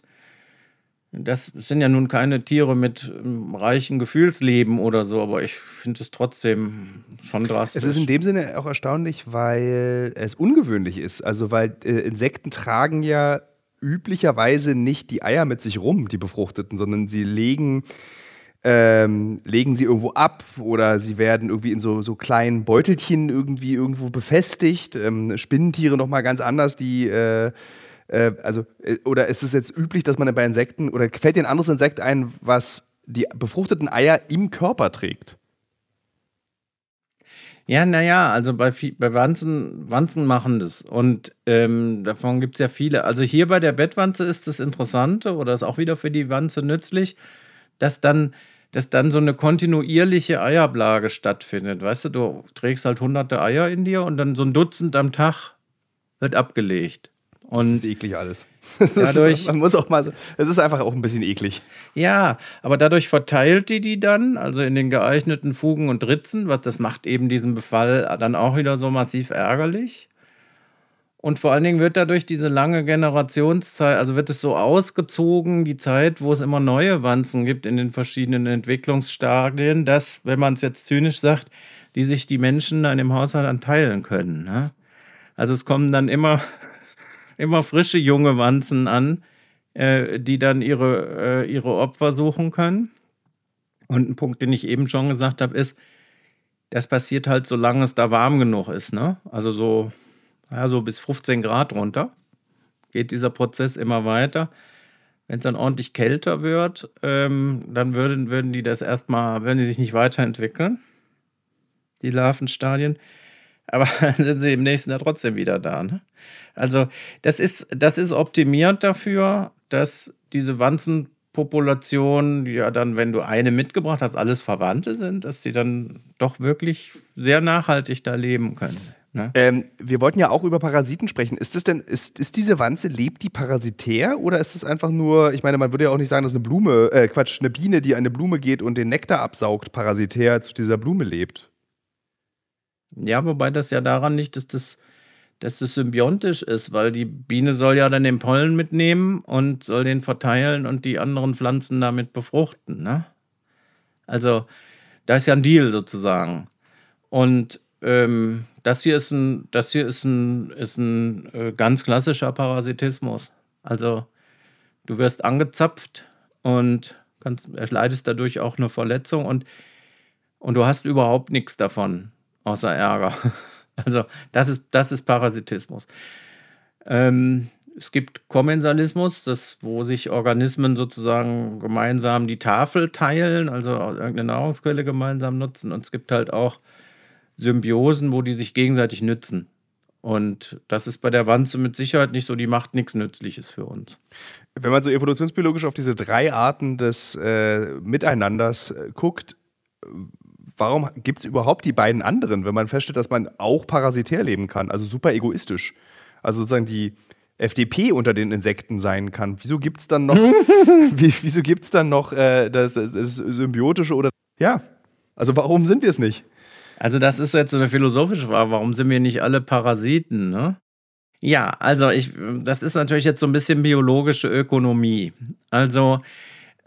das sind ja nun keine Tiere mit ähm, reichen Gefühlsleben oder so, aber ich finde es trotzdem schon drastisch. Es ist in dem Sinne auch erstaunlich, weil es ungewöhnlich ist. Also, weil äh, Insekten tragen ja üblicherweise nicht die Eier mit sich rum, die befruchteten, sondern sie legen, ähm, legen sie irgendwo ab oder sie werden irgendwie in so, so kleinen Beutelchen irgendwie irgendwo befestigt. Ähm, Spinnentiere nochmal ganz anders, die äh, äh, also, äh, oder ist es jetzt üblich, dass man bei Insekten, oder fällt dir ein anderes Insekt ein, was die befruchteten Eier im Körper trägt? Ja, naja, also bei, bei Wanzen, Wanzen machen das. Und ähm, davon gibt es ja viele. Also hier bei der Bettwanze ist das Interessante oder ist auch wieder für die Wanze nützlich, dass dann, dass dann so eine kontinuierliche Eiablage stattfindet. Weißt du, du trägst halt hunderte Eier in dir und dann so ein Dutzend am Tag wird abgelegt. Und das ist eklig alles. Dadurch, Man muss auch mal, es ist einfach auch ein bisschen eklig. Ja, aber dadurch verteilt die die dann, also in den geeigneten Fugen und Ritzen, was das macht eben diesen Befall dann auch wieder so massiv ärgerlich. Und vor allen Dingen wird dadurch diese lange Generationszeit, also wird es so ausgezogen, die Zeit, wo es immer neue Wanzen gibt in den verschiedenen Entwicklungsstadien, dass, wenn man es jetzt zynisch sagt, die sich die Menschen dann im Haushalt anteilen können. Ne? Also es kommen dann immer immer frische junge Wanzen an, äh, die dann ihre, äh, ihre Opfer suchen können. Und ein Punkt, den ich eben schon gesagt habe, ist, das passiert halt, solange es da warm genug ist. Ne? Also so, ja, so bis 15 Grad runter geht dieser Prozess immer weiter. Wenn es dann ordentlich kälter wird, ähm, dann würden, würden die das erstmal, würden die sich nicht weiterentwickeln, die Larvenstadien. Aber [laughs] dann sind sie im nächsten Jahr trotzdem wieder da. Ne? Also das ist, das ist optimiert dafür, dass diese Wanzenpopulation, die ja dann, wenn du eine mitgebracht hast, alles Verwandte sind, dass sie dann doch wirklich sehr nachhaltig da leben können. Ne? Ähm, wir wollten ja auch über Parasiten sprechen. Ist das denn, ist, ist diese Wanze, lebt die parasitär oder ist es einfach nur, ich meine, man würde ja auch nicht sagen, dass eine Blume, äh, Quatsch, eine Biene, die eine Blume geht und den Nektar absaugt, parasitär zu dieser Blume lebt? Ja, wobei das ja daran liegt, dass das dass das symbiontisch ist, weil die Biene soll ja dann den Pollen mitnehmen und soll den verteilen und die anderen Pflanzen damit befruchten. Ne? Also da ist ja ein Deal sozusagen. Und ähm, das hier ist ein, das hier ist ein, ist ein äh, ganz klassischer Parasitismus. Also du wirst angezapft und kannst, erleidest dadurch auch eine Verletzung und, und du hast überhaupt nichts davon, außer Ärger. [laughs] Also das ist, das ist Parasitismus. Ähm, es gibt Kommensalismus, das, wo sich Organismen sozusagen gemeinsam die Tafel teilen, also irgendeine Nahrungsquelle gemeinsam nutzen. Und es gibt halt auch Symbiosen, wo die sich gegenseitig nützen. Und das ist bei der Wanze mit Sicherheit nicht so, die macht nichts Nützliches für uns. Wenn man so evolutionsbiologisch auf diese drei Arten des äh, Miteinanders äh, guckt, warum gibt es überhaupt die beiden anderen, wenn man feststellt, dass man auch parasitär leben kann, also super egoistisch? Also sozusagen die FDP unter den Insekten sein kann. Wieso gibt es dann noch, [laughs] wie, wieso gibt's dann noch äh, das, das Symbiotische oder ja? Also warum sind wir es nicht? Also das ist jetzt eine philosophische Frage. Warum sind wir nicht alle Parasiten? Ne? Ja, also ich, das ist natürlich jetzt so ein bisschen biologische Ökonomie. Also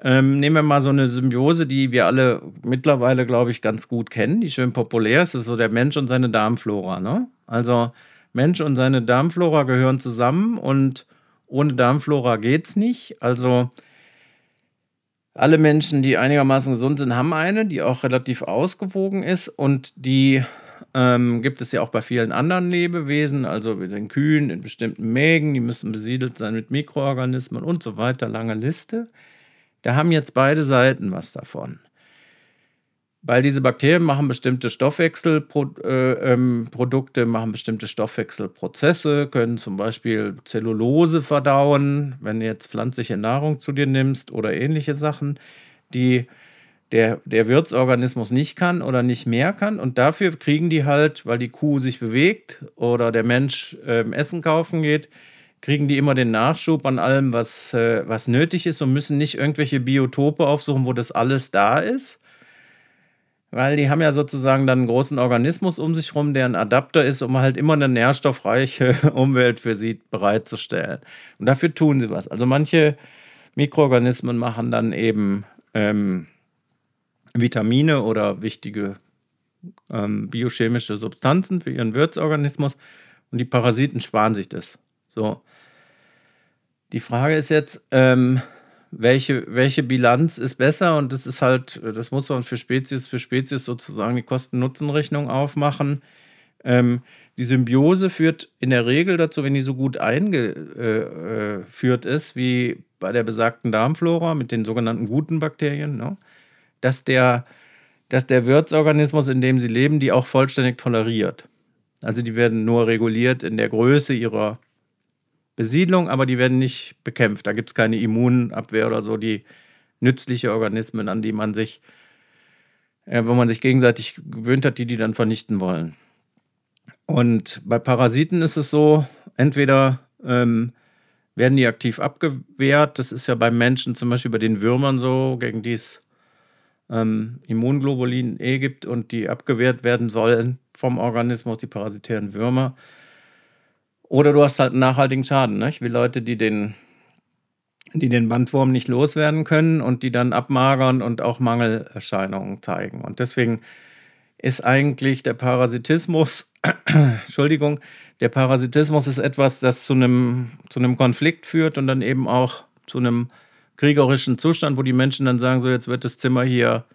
ähm, nehmen wir mal so eine Symbiose, die wir alle mittlerweile, glaube ich, ganz gut kennen, die schön populär ist. Das ist so der Mensch und seine Darmflora. Ne? Also Mensch und seine Darmflora gehören zusammen und ohne Darmflora geht es nicht. Also alle Menschen, die einigermaßen gesund sind, haben eine, die auch relativ ausgewogen ist und die ähm, gibt es ja auch bei vielen anderen Lebewesen, also mit den Kühen, in bestimmten Mägen, die müssen besiedelt sein mit Mikroorganismen und so weiter, lange Liste. Da haben jetzt beide Seiten was davon. Weil diese Bakterien machen bestimmte Stoffwechselprodukte, äh, ähm, machen bestimmte Stoffwechselprozesse, können zum Beispiel Zellulose verdauen, wenn du jetzt pflanzliche Nahrung zu dir nimmst oder ähnliche Sachen, die der, der Wirtsorganismus nicht kann oder nicht mehr kann. Und dafür kriegen die halt, weil die Kuh sich bewegt oder der Mensch äh, Essen kaufen geht, kriegen die immer den Nachschub an allem, was, äh, was nötig ist und müssen nicht irgendwelche Biotope aufsuchen, wo das alles da ist. Weil die haben ja sozusagen dann einen großen Organismus um sich herum, der ein Adapter ist, um halt immer eine nährstoffreiche [laughs] Umwelt für sie bereitzustellen. Und dafür tun sie was. Also manche Mikroorganismen machen dann eben ähm, Vitamine oder wichtige ähm, biochemische Substanzen für ihren Wirtsorganismus und die Parasiten sparen sich das. So. Die Frage ist jetzt, ähm, welche, welche Bilanz ist besser und das ist halt, das muss man für Spezies für Spezies sozusagen die Kosten-Nutzen-Rechnung aufmachen. Ähm, die Symbiose führt in der Regel dazu, wenn die so gut eingeführt äh, ist, wie bei der besagten Darmflora mit den sogenannten guten Bakterien, ne, dass, der, dass der Wirtsorganismus, in dem sie leben, die auch vollständig toleriert. Also die werden nur reguliert in der Größe ihrer Besiedlung, aber die werden nicht bekämpft. Da gibt es keine Immunabwehr oder so, die nützliche Organismen, an die man sich, äh, wo man sich gegenseitig gewöhnt hat, die die dann vernichten wollen. Und bei Parasiten ist es so, entweder ähm, werden die aktiv abgewehrt, das ist ja beim Menschen zum Beispiel bei den Würmern so, gegen die es ähm, Immunglobulin E gibt und die abgewehrt werden sollen vom Organismus, die parasitären Würmer. Oder du hast halt einen nachhaltigen Schaden, nicht? wie Leute, die den, die den Bandwurm nicht loswerden können und die dann abmagern und auch Mangelerscheinungen zeigen. Und deswegen ist eigentlich der Parasitismus, [coughs] Entschuldigung, der Parasitismus ist etwas, das zu einem, zu einem Konflikt führt und dann eben auch zu einem kriegerischen Zustand, wo die Menschen dann sagen, so jetzt wird das Zimmer hier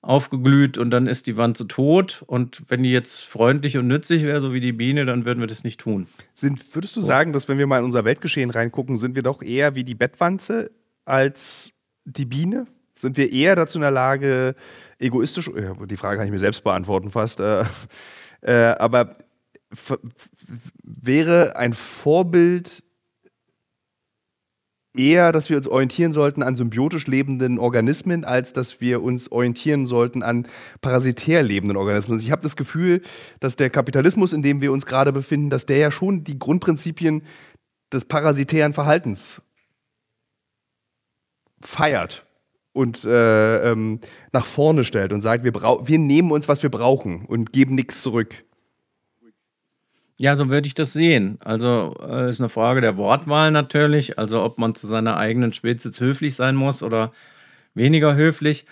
aufgeglüht und dann ist die Wanze tot. Und wenn die jetzt freundlich und nützlich wäre, so wie die Biene, dann würden wir das nicht tun. Sind, würdest du sagen, dass wenn wir mal in unser Weltgeschehen reingucken, sind wir doch eher wie die Bettwanze als die Biene? Sind wir eher dazu in der Lage, egoistisch, die Frage kann ich mir selbst beantworten fast, äh, äh, aber wäre ein Vorbild eher, dass wir uns orientieren sollten an symbiotisch lebenden Organismen, als dass wir uns orientieren sollten an parasitär lebenden Organismen. Also ich habe das Gefühl, dass der Kapitalismus, in dem wir uns gerade befinden, dass der ja schon die Grundprinzipien des parasitären Verhaltens feiert und äh, ähm, nach vorne stellt und sagt, wir, wir nehmen uns, was wir brauchen und geben nichts zurück. Ja, so würde ich das sehen. Also äh, ist eine Frage der Wortwahl natürlich, also ob man zu seiner eigenen Spezies höflich sein muss oder weniger höflich.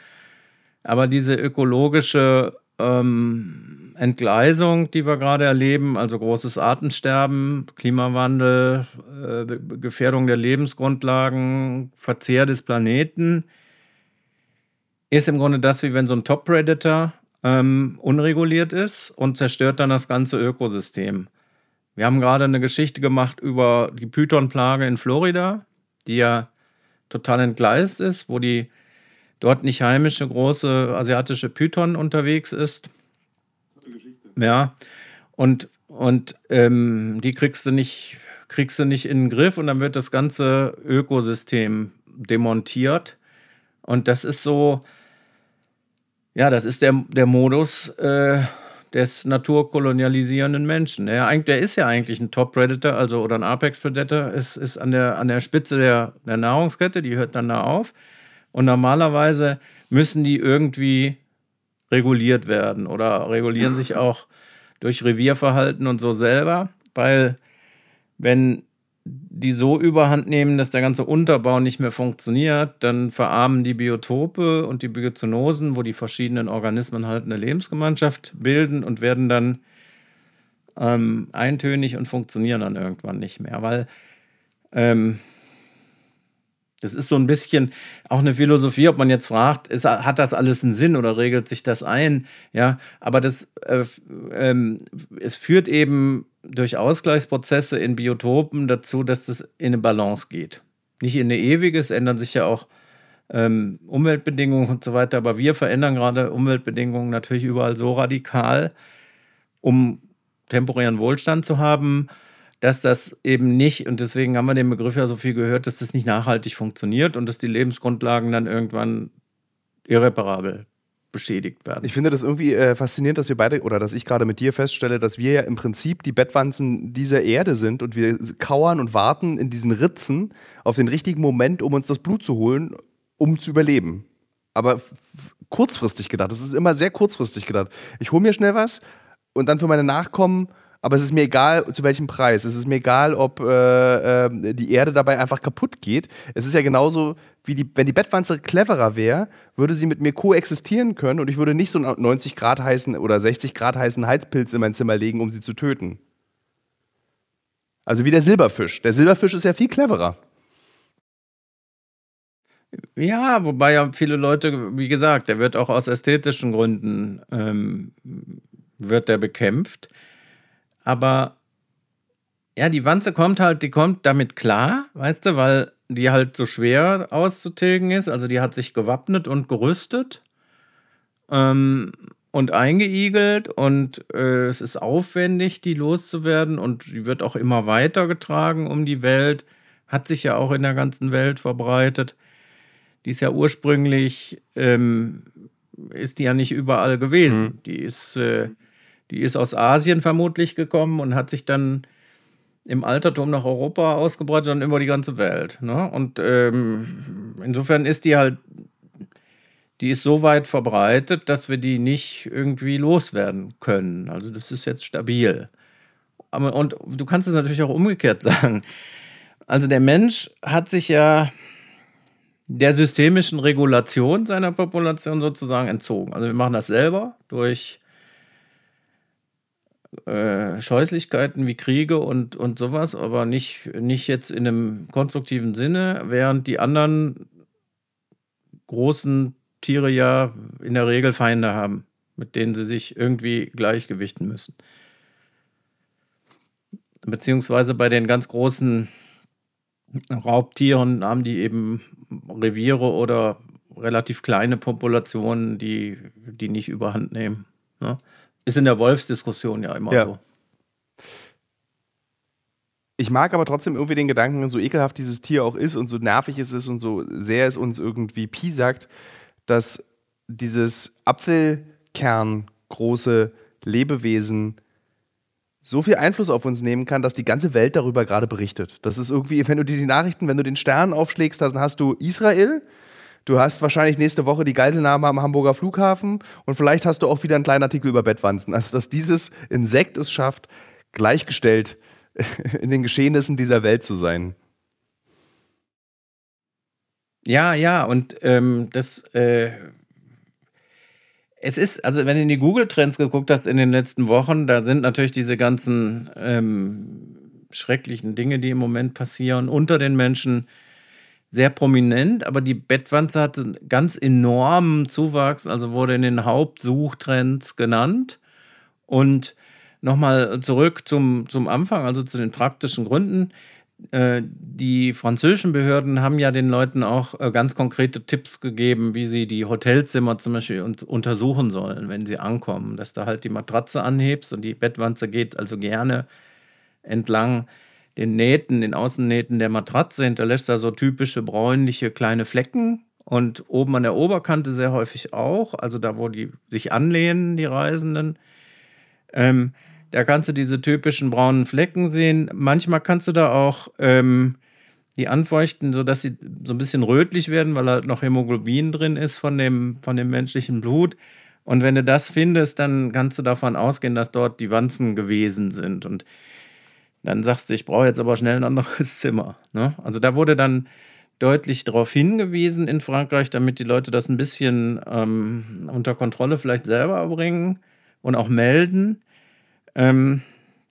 Aber diese ökologische ähm, Entgleisung, die wir gerade erleben, also großes Artensterben, Klimawandel, äh, Gefährdung der Lebensgrundlagen, Verzehr des Planeten, ist im Grunde das, wie wenn so ein Top-Predator ähm, unreguliert ist und zerstört dann das ganze Ökosystem. Wir haben gerade eine Geschichte gemacht über die Python-Plage in Florida, die ja total entgleist ist, wo die dort nicht heimische große asiatische Python unterwegs ist. Ja, und, und ähm, die kriegst du, nicht, kriegst du nicht in den Griff und dann wird das ganze Ökosystem demontiert. Und das ist so, ja, das ist der, der Modus äh, des naturkolonialisierenden Menschen. Der, der ist ja eigentlich ein Top-Predator, also oder ein Apex-Predator, ist, ist an, der, an der Spitze der, der Nahrungskette, die hört dann da auf. Und normalerweise müssen die irgendwie reguliert werden oder regulieren sich auch durch Revierverhalten und so selber, weil wenn die so überhand nehmen, dass der ganze Unterbau nicht mehr funktioniert, dann verarmen die Biotope und die Biozonosen, wo die verschiedenen Organismen halt eine Lebensgemeinschaft bilden und werden dann ähm, eintönig und funktionieren dann irgendwann nicht mehr, weil ähm, das ist so ein bisschen auch eine Philosophie, ob man jetzt fragt, ist, hat das alles einen Sinn oder regelt sich das ein? Ja, aber das, äh, ähm, es führt eben durch Ausgleichsprozesse in Biotopen dazu, dass das in eine Balance geht. Nicht in eine ewige, es ändern sich ja auch ähm, Umweltbedingungen und so weiter, aber wir verändern gerade Umweltbedingungen natürlich überall so radikal, um temporären Wohlstand zu haben, dass das eben nicht, und deswegen haben wir den Begriff ja so viel gehört, dass das nicht nachhaltig funktioniert und dass die Lebensgrundlagen dann irgendwann irreparabel beschädigt werden. Ich finde das irgendwie äh, faszinierend, dass wir beide oder dass ich gerade mit dir feststelle, dass wir ja im Prinzip die Bettwanzen dieser Erde sind und wir kauern und warten in diesen Ritzen auf den richtigen Moment, um uns das Blut zu holen, um zu überleben. Aber kurzfristig gedacht. Das ist immer sehr kurzfristig gedacht. Ich hole mir schnell was und dann für meine Nachkommen aber es ist mir egal, zu welchem Preis. Es ist mir egal, ob äh, äh, die Erde dabei einfach kaputt geht. Es ist ja genauso, wie die, wenn die Bettwanze cleverer wäre, würde sie mit mir koexistieren können und ich würde nicht so einen 90 Grad heißen oder 60 Grad heißen Heizpilz in mein Zimmer legen, um sie zu töten. Also wie der Silberfisch. Der Silberfisch ist ja viel cleverer. Ja, wobei ja viele Leute, wie gesagt, der wird auch aus ästhetischen Gründen ähm, wird der bekämpft. Aber ja, die Wanze kommt halt, die kommt damit klar, weißt du, weil die halt so schwer auszutilgen ist. Also die hat sich gewappnet und gerüstet ähm, und eingeigelt und äh, es ist aufwendig, die loszuwerden und die wird auch immer weiter getragen um die Welt. Hat sich ja auch in der ganzen Welt verbreitet. Die ist ja ursprünglich, ähm, ist die ja nicht überall gewesen. Mhm. Die ist, äh, die ist aus Asien vermutlich gekommen und hat sich dann im Altertum nach Europa ausgebreitet und über die ganze Welt. Ne? Und ähm, insofern ist die halt, die ist so weit verbreitet, dass wir die nicht irgendwie loswerden können. Also das ist jetzt stabil. Aber, und du kannst es natürlich auch umgekehrt [laughs] sagen. Also der Mensch hat sich ja der systemischen Regulation seiner Population sozusagen entzogen. Also wir machen das selber durch äh, Scheußlichkeiten wie Kriege und, und sowas, aber nicht, nicht jetzt in einem konstruktiven Sinne, während die anderen großen Tiere ja in der Regel Feinde haben, mit denen sie sich irgendwie gleichgewichten müssen. Beziehungsweise bei den ganz großen Raubtieren haben die eben Reviere oder relativ kleine Populationen, die, die nicht überhand nehmen. Ne? Ist in der Wolfsdiskussion ja immer ja. so. Ich mag aber trotzdem irgendwie den Gedanken, so ekelhaft dieses Tier auch ist und so nervig es ist und so sehr es uns irgendwie piesackt, dass dieses Apfelkern große Lebewesen so viel Einfluss auf uns nehmen kann, dass die ganze Welt darüber gerade berichtet. Das ist irgendwie, wenn du dir die Nachrichten, wenn du den Stern aufschlägst, dann hast du Israel, Du hast wahrscheinlich nächste Woche die Geiselnahme am Hamburger Flughafen und vielleicht hast du auch wieder einen kleinen Artikel über Bettwanzen. Also, dass dieses Insekt es schafft, gleichgestellt [laughs] in den Geschehnissen dieser Welt zu sein. Ja, ja, und ähm, das, äh, es ist, also wenn du in die Google-Trends geguckt hast in den letzten Wochen, da sind natürlich diese ganzen ähm, schrecklichen Dinge, die im Moment passieren, unter den Menschen sehr prominent, aber die Bettwanze hatte einen ganz enormen Zuwachs, also wurde in den Hauptsuchtrends genannt. Und nochmal zurück zum, zum Anfang, also zu den praktischen Gründen. Äh, die französischen Behörden haben ja den Leuten auch äh, ganz konkrete Tipps gegeben, wie sie die Hotelzimmer zum Beispiel untersuchen sollen, wenn sie ankommen. Dass du halt die Matratze anhebst und die Bettwanze geht also gerne entlang den Nähten, den Außennähten der Matratze hinterlässt er so typische bräunliche kleine Flecken und oben an der Oberkante sehr häufig auch, also da, wo die sich anlehnen, die Reisenden. Ähm, da kannst du diese typischen braunen Flecken sehen. Manchmal kannst du da auch ähm, die anfeuchten, sodass sie so ein bisschen rötlich werden, weil halt noch Hämoglobin drin ist von dem, von dem menschlichen Blut. Und wenn du das findest, dann kannst du davon ausgehen, dass dort die Wanzen gewesen sind. Und dann sagst du, ich brauche jetzt aber schnell ein anderes [laughs] Zimmer. Ne? Also da wurde dann deutlich darauf hingewiesen in Frankreich, damit die Leute das ein bisschen ähm, unter Kontrolle vielleicht selber bringen und auch melden. Ähm,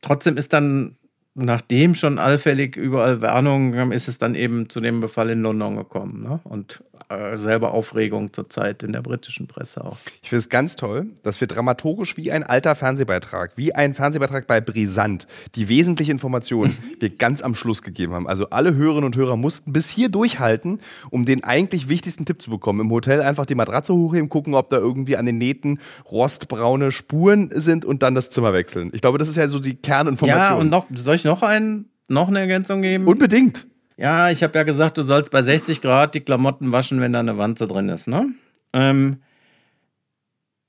trotzdem ist dann, nachdem schon allfällig überall Warnungen kamen, ist es dann eben zu dem Befall in London gekommen. Ne? Und äh, selber Aufregung zurzeit in der britischen Presse auch. Ich finde es ganz toll, dass wir dramaturgisch wie ein alter Fernsehbeitrag, wie ein Fernsehbeitrag bei Brisant, die wesentliche Information [laughs] wir ganz am Schluss gegeben haben. Also alle Hörerinnen und Hörer mussten bis hier durchhalten, um den eigentlich wichtigsten Tipp zu bekommen. Im Hotel einfach die Matratze hochheben, gucken, ob da irgendwie an den Nähten rostbraune Spuren sind und dann das Zimmer wechseln. Ich glaube, das ist ja so die Kerninformation. Ja, und noch, soll ich noch, einen, noch eine Ergänzung geben? Unbedingt. Ja, ich habe ja gesagt, du sollst bei 60 Grad die Klamotten waschen, wenn da eine Wanze drin ist, ne? Ähm,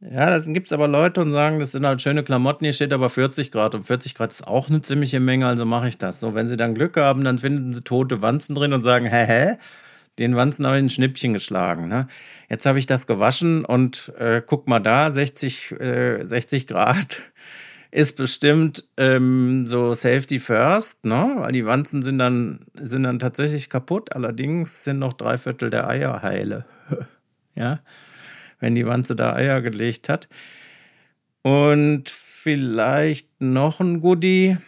ja, da gibt es aber Leute und sagen, das sind halt schöne Klamotten, hier steht aber 40 Grad und 40 Grad ist auch eine ziemliche Menge, also mache ich das. So, wenn sie dann Glück haben, dann finden sie tote Wanzen drin und sagen, hä, hä? Den Wanzen habe ich ein Schnippchen geschlagen. Ne? Jetzt habe ich das gewaschen und äh, guck mal da, 60, äh, 60 Grad ist bestimmt ähm, so Safety First, ne? Weil die Wanzen sind dann, sind dann tatsächlich kaputt. Allerdings sind noch drei Viertel der Eier heile. [laughs] ja, wenn die Wanze da Eier gelegt hat. Und vielleicht noch ein Goodie.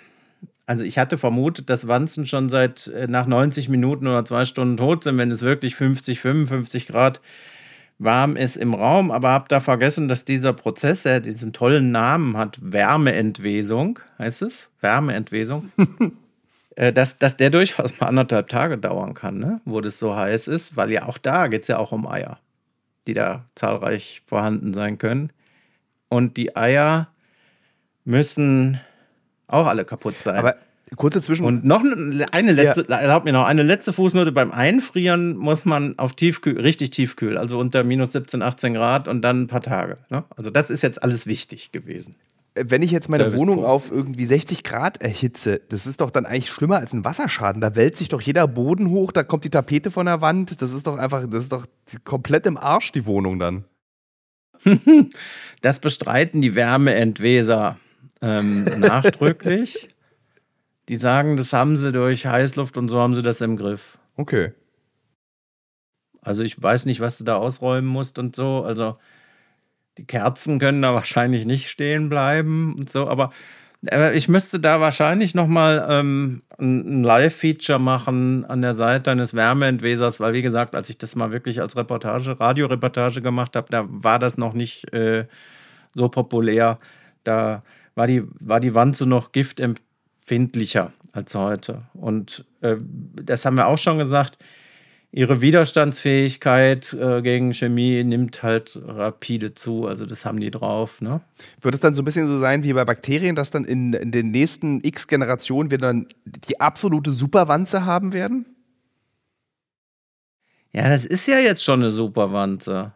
Also ich hatte vermutet, dass Wanzen schon seit äh, nach 90 Minuten oder zwei Stunden tot sind, wenn es wirklich 50, 55 Grad warm ist im Raum, aber habe da vergessen, dass dieser Prozess, der diesen tollen Namen hat, Wärmeentwesung, heißt es? Wärmeentwesung. [laughs] äh, dass, dass der durchaus mal anderthalb Tage dauern kann, ne? wo das so heiß ist, weil ja auch da geht es ja auch um Eier, die da zahlreich vorhanden sein können. Und die Eier müssen auch alle kaputt sein. Aber kurze Zwischen. Und noch eine letzte, ja. erlaubt mir noch eine letzte Fußnote. Beim Einfrieren muss man auf tiefkühl, richtig tiefkühl, also unter minus 17, 18 Grad und dann ein paar Tage. Ne? Also das ist jetzt alles wichtig gewesen. Wenn ich jetzt meine Wohnung auf irgendwie 60 Grad erhitze, das ist doch dann eigentlich schlimmer als ein Wasserschaden. Da wälzt sich doch jeder Boden hoch, da kommt die Tapete von der Wand. Das ist doch einfach, das ist doch komplett im Arsch, die Wohnung dann. [laughs] das bestreiten die Wärmeentweser ähm, [laughs] nachdrücklich. Die sagen, das haben sie durch Heißluft und so haben sie das im Griff. Okay. Also ich weiß nicht, was du da ausräumen musst und so. Also die Kerzen können da wahrscheinlich nicht stehen bleiben und so. Aber äh, ich müsste da wahrscheinlich noch mal ähm, ein Live-Feature machen an der Seite eines Wärmeentwesers, weil wie gesagt, als ich das mal wirklich als Reportage, Radioreportage gemacht habe, da war das noch nicht äh, so populär. Da war die, war die Wanze noch giftempfindlicher als heute. Und äh, das haben wir auch schon gesagt, ihre Widerstandsfähigkeit äh, gegen Chemie nimmt halt rapide zu. Also das haben die drauf. Ne? Wird es dann so ein bisschen so sein wie bei Bakterien, dass dann in, in den nächsten X Generationen wir dann die absolute Superwanze haben werden? Ja, das ist ja jetzt schon eine Superwanze.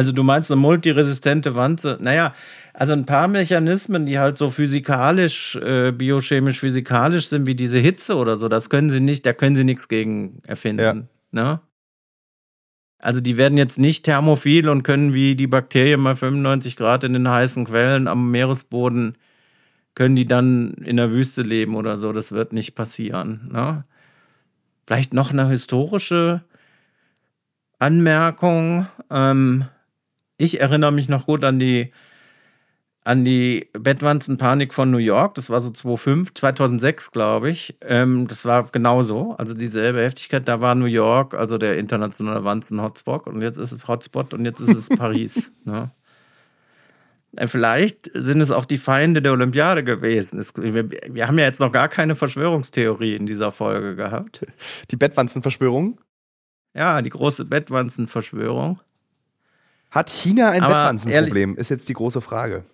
Also du meinst eine multiresistente Wanze? Naja, also ein paar Mechanismen, die halt so physikalisch, äh, biochemisch physikalisch sind, wie diese Hitze oder so, das können sie nicht, da können sie nichts gegen erfinden. Ja. Ne? Also die werden jetzt nicht thermophil und können wie die Bakterien mal 95 Grad in den heißen Quellen am Meeresboden, können die dann in der Wüste leben oder so. Das wird nicht passieren. Ne? Vielleicht noch eine historische Anmerkung. Ähm, ich erinnere mich noch gut an die, an die Bettwanzenpanik von New York. Das war so 2005, 2006, glaube ich. Ähm, das war genauso. Also dieselbe Heftigkeit. Da war New York, also der internationale Wanzen-Hotspot. Und jetzt ist es Hotspot und jetzt ist es [laughs] Paris. Ne? Äh, vielleicht sind es auch die Feinde der Olympiade gewesen. wir, wir, haben ja jetzt noch gar keine Verschwörungstheorie in dieser Folge gehabt. Die Bettwanzenverschwörung? Ja, die große Bettwanzenverschwörung. Hat China ein Bettwanzenproblem? Ist jetzt die große Frage.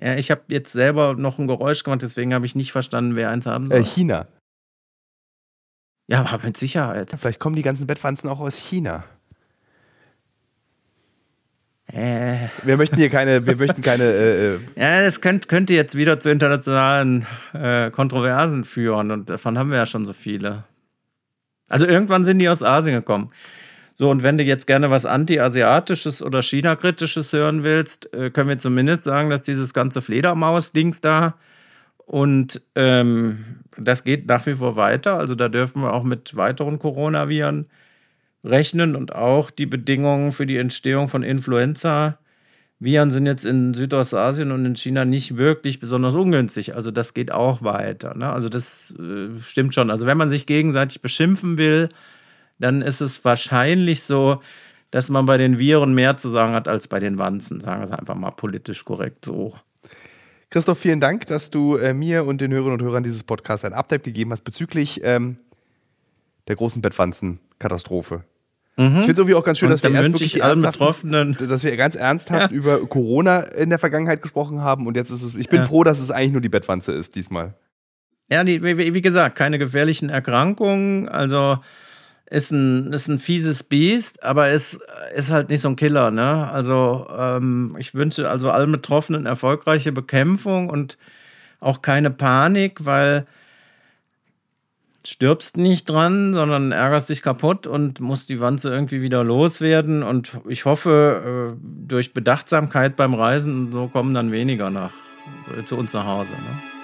Ja, ich habe jetzt selber noch ein Geräusch gemacht, deswegen habe ich nicht verstanden, wer eins haben soll. Äh, China. Ja, aber mit Sicherheit. Vielleicht kommen die ganzen Bettwanzen auch aus China. Äh. Wir möchten hier keine, wir möchten keine. [laughs] Äh, äh ja, das könnt, könnte jetzt wieder zu internationalen äh, Kontroversen führen und davon haben wir ja schon so viele. Also irgendwann sind die aus Asien gekommen. So, und wenn du jetzt gerne was Anti-Asiatisches oder China-Kritisches hören willst, äh, können wir zumindest sagen, dass dieses ganze Fledermaus-Dings da und ähm, das geht nach wie vor weiter. Also da dürfen wir auch mit weiteren Coronaviren rechnen und auch die Bedingungen für die Entstehung von Influenza. Viren sind jetzt in Südostasien und in China nicht wirklich besonders ungünstig. Also das geht auch weiter. Ne? Also das äh, stimmt schon. Also wenn man sich gegenseitig beschimpfen will, dann ist es wahrscheinlich so, dass man bei den Viren mehr zu sagen hat als bei den Wanzen. Sagen wir es einfach mal politisch korrekt so. Christoph, vielen Dank, dass du äh, mir und den Hörerinnen und Hörern dieses Podcasts ein Update gegeben hast bezüglich ähm, der großen Bettwanzen-Katastrophe. Mhm. Ich finde es irgendwie auch ganz schön, dass wir, erst wirklich allen Betroffenen dass wir ganz ernsthaft ja. über Corona in der Vergangenheit gesprochen haben und jetzt ist es, ich bin ja. froh, dass es eigentlich nur die Bettwanze ist diesmal. Ja, die, wie, wie gesagt, keine gefährlichen Erkrankungen, also ist ein, ist ein fieses Biest, aber ist, ist halt nicht so ein Killer. Ne? Also ähm, ich wünsche also allen Betroffenen erfolgreiche Bekämpfung und auch keine Panik, weil stirbst nicht dran, sondern ärgerst dich kaputt und musst die Wanze irgendwie wieder loswerden. Und ich hoffe, äh, durch Bedachtsamkeit beim Reisen, so kommen dann weniger nach äh, zu uns nach Hause. Ne?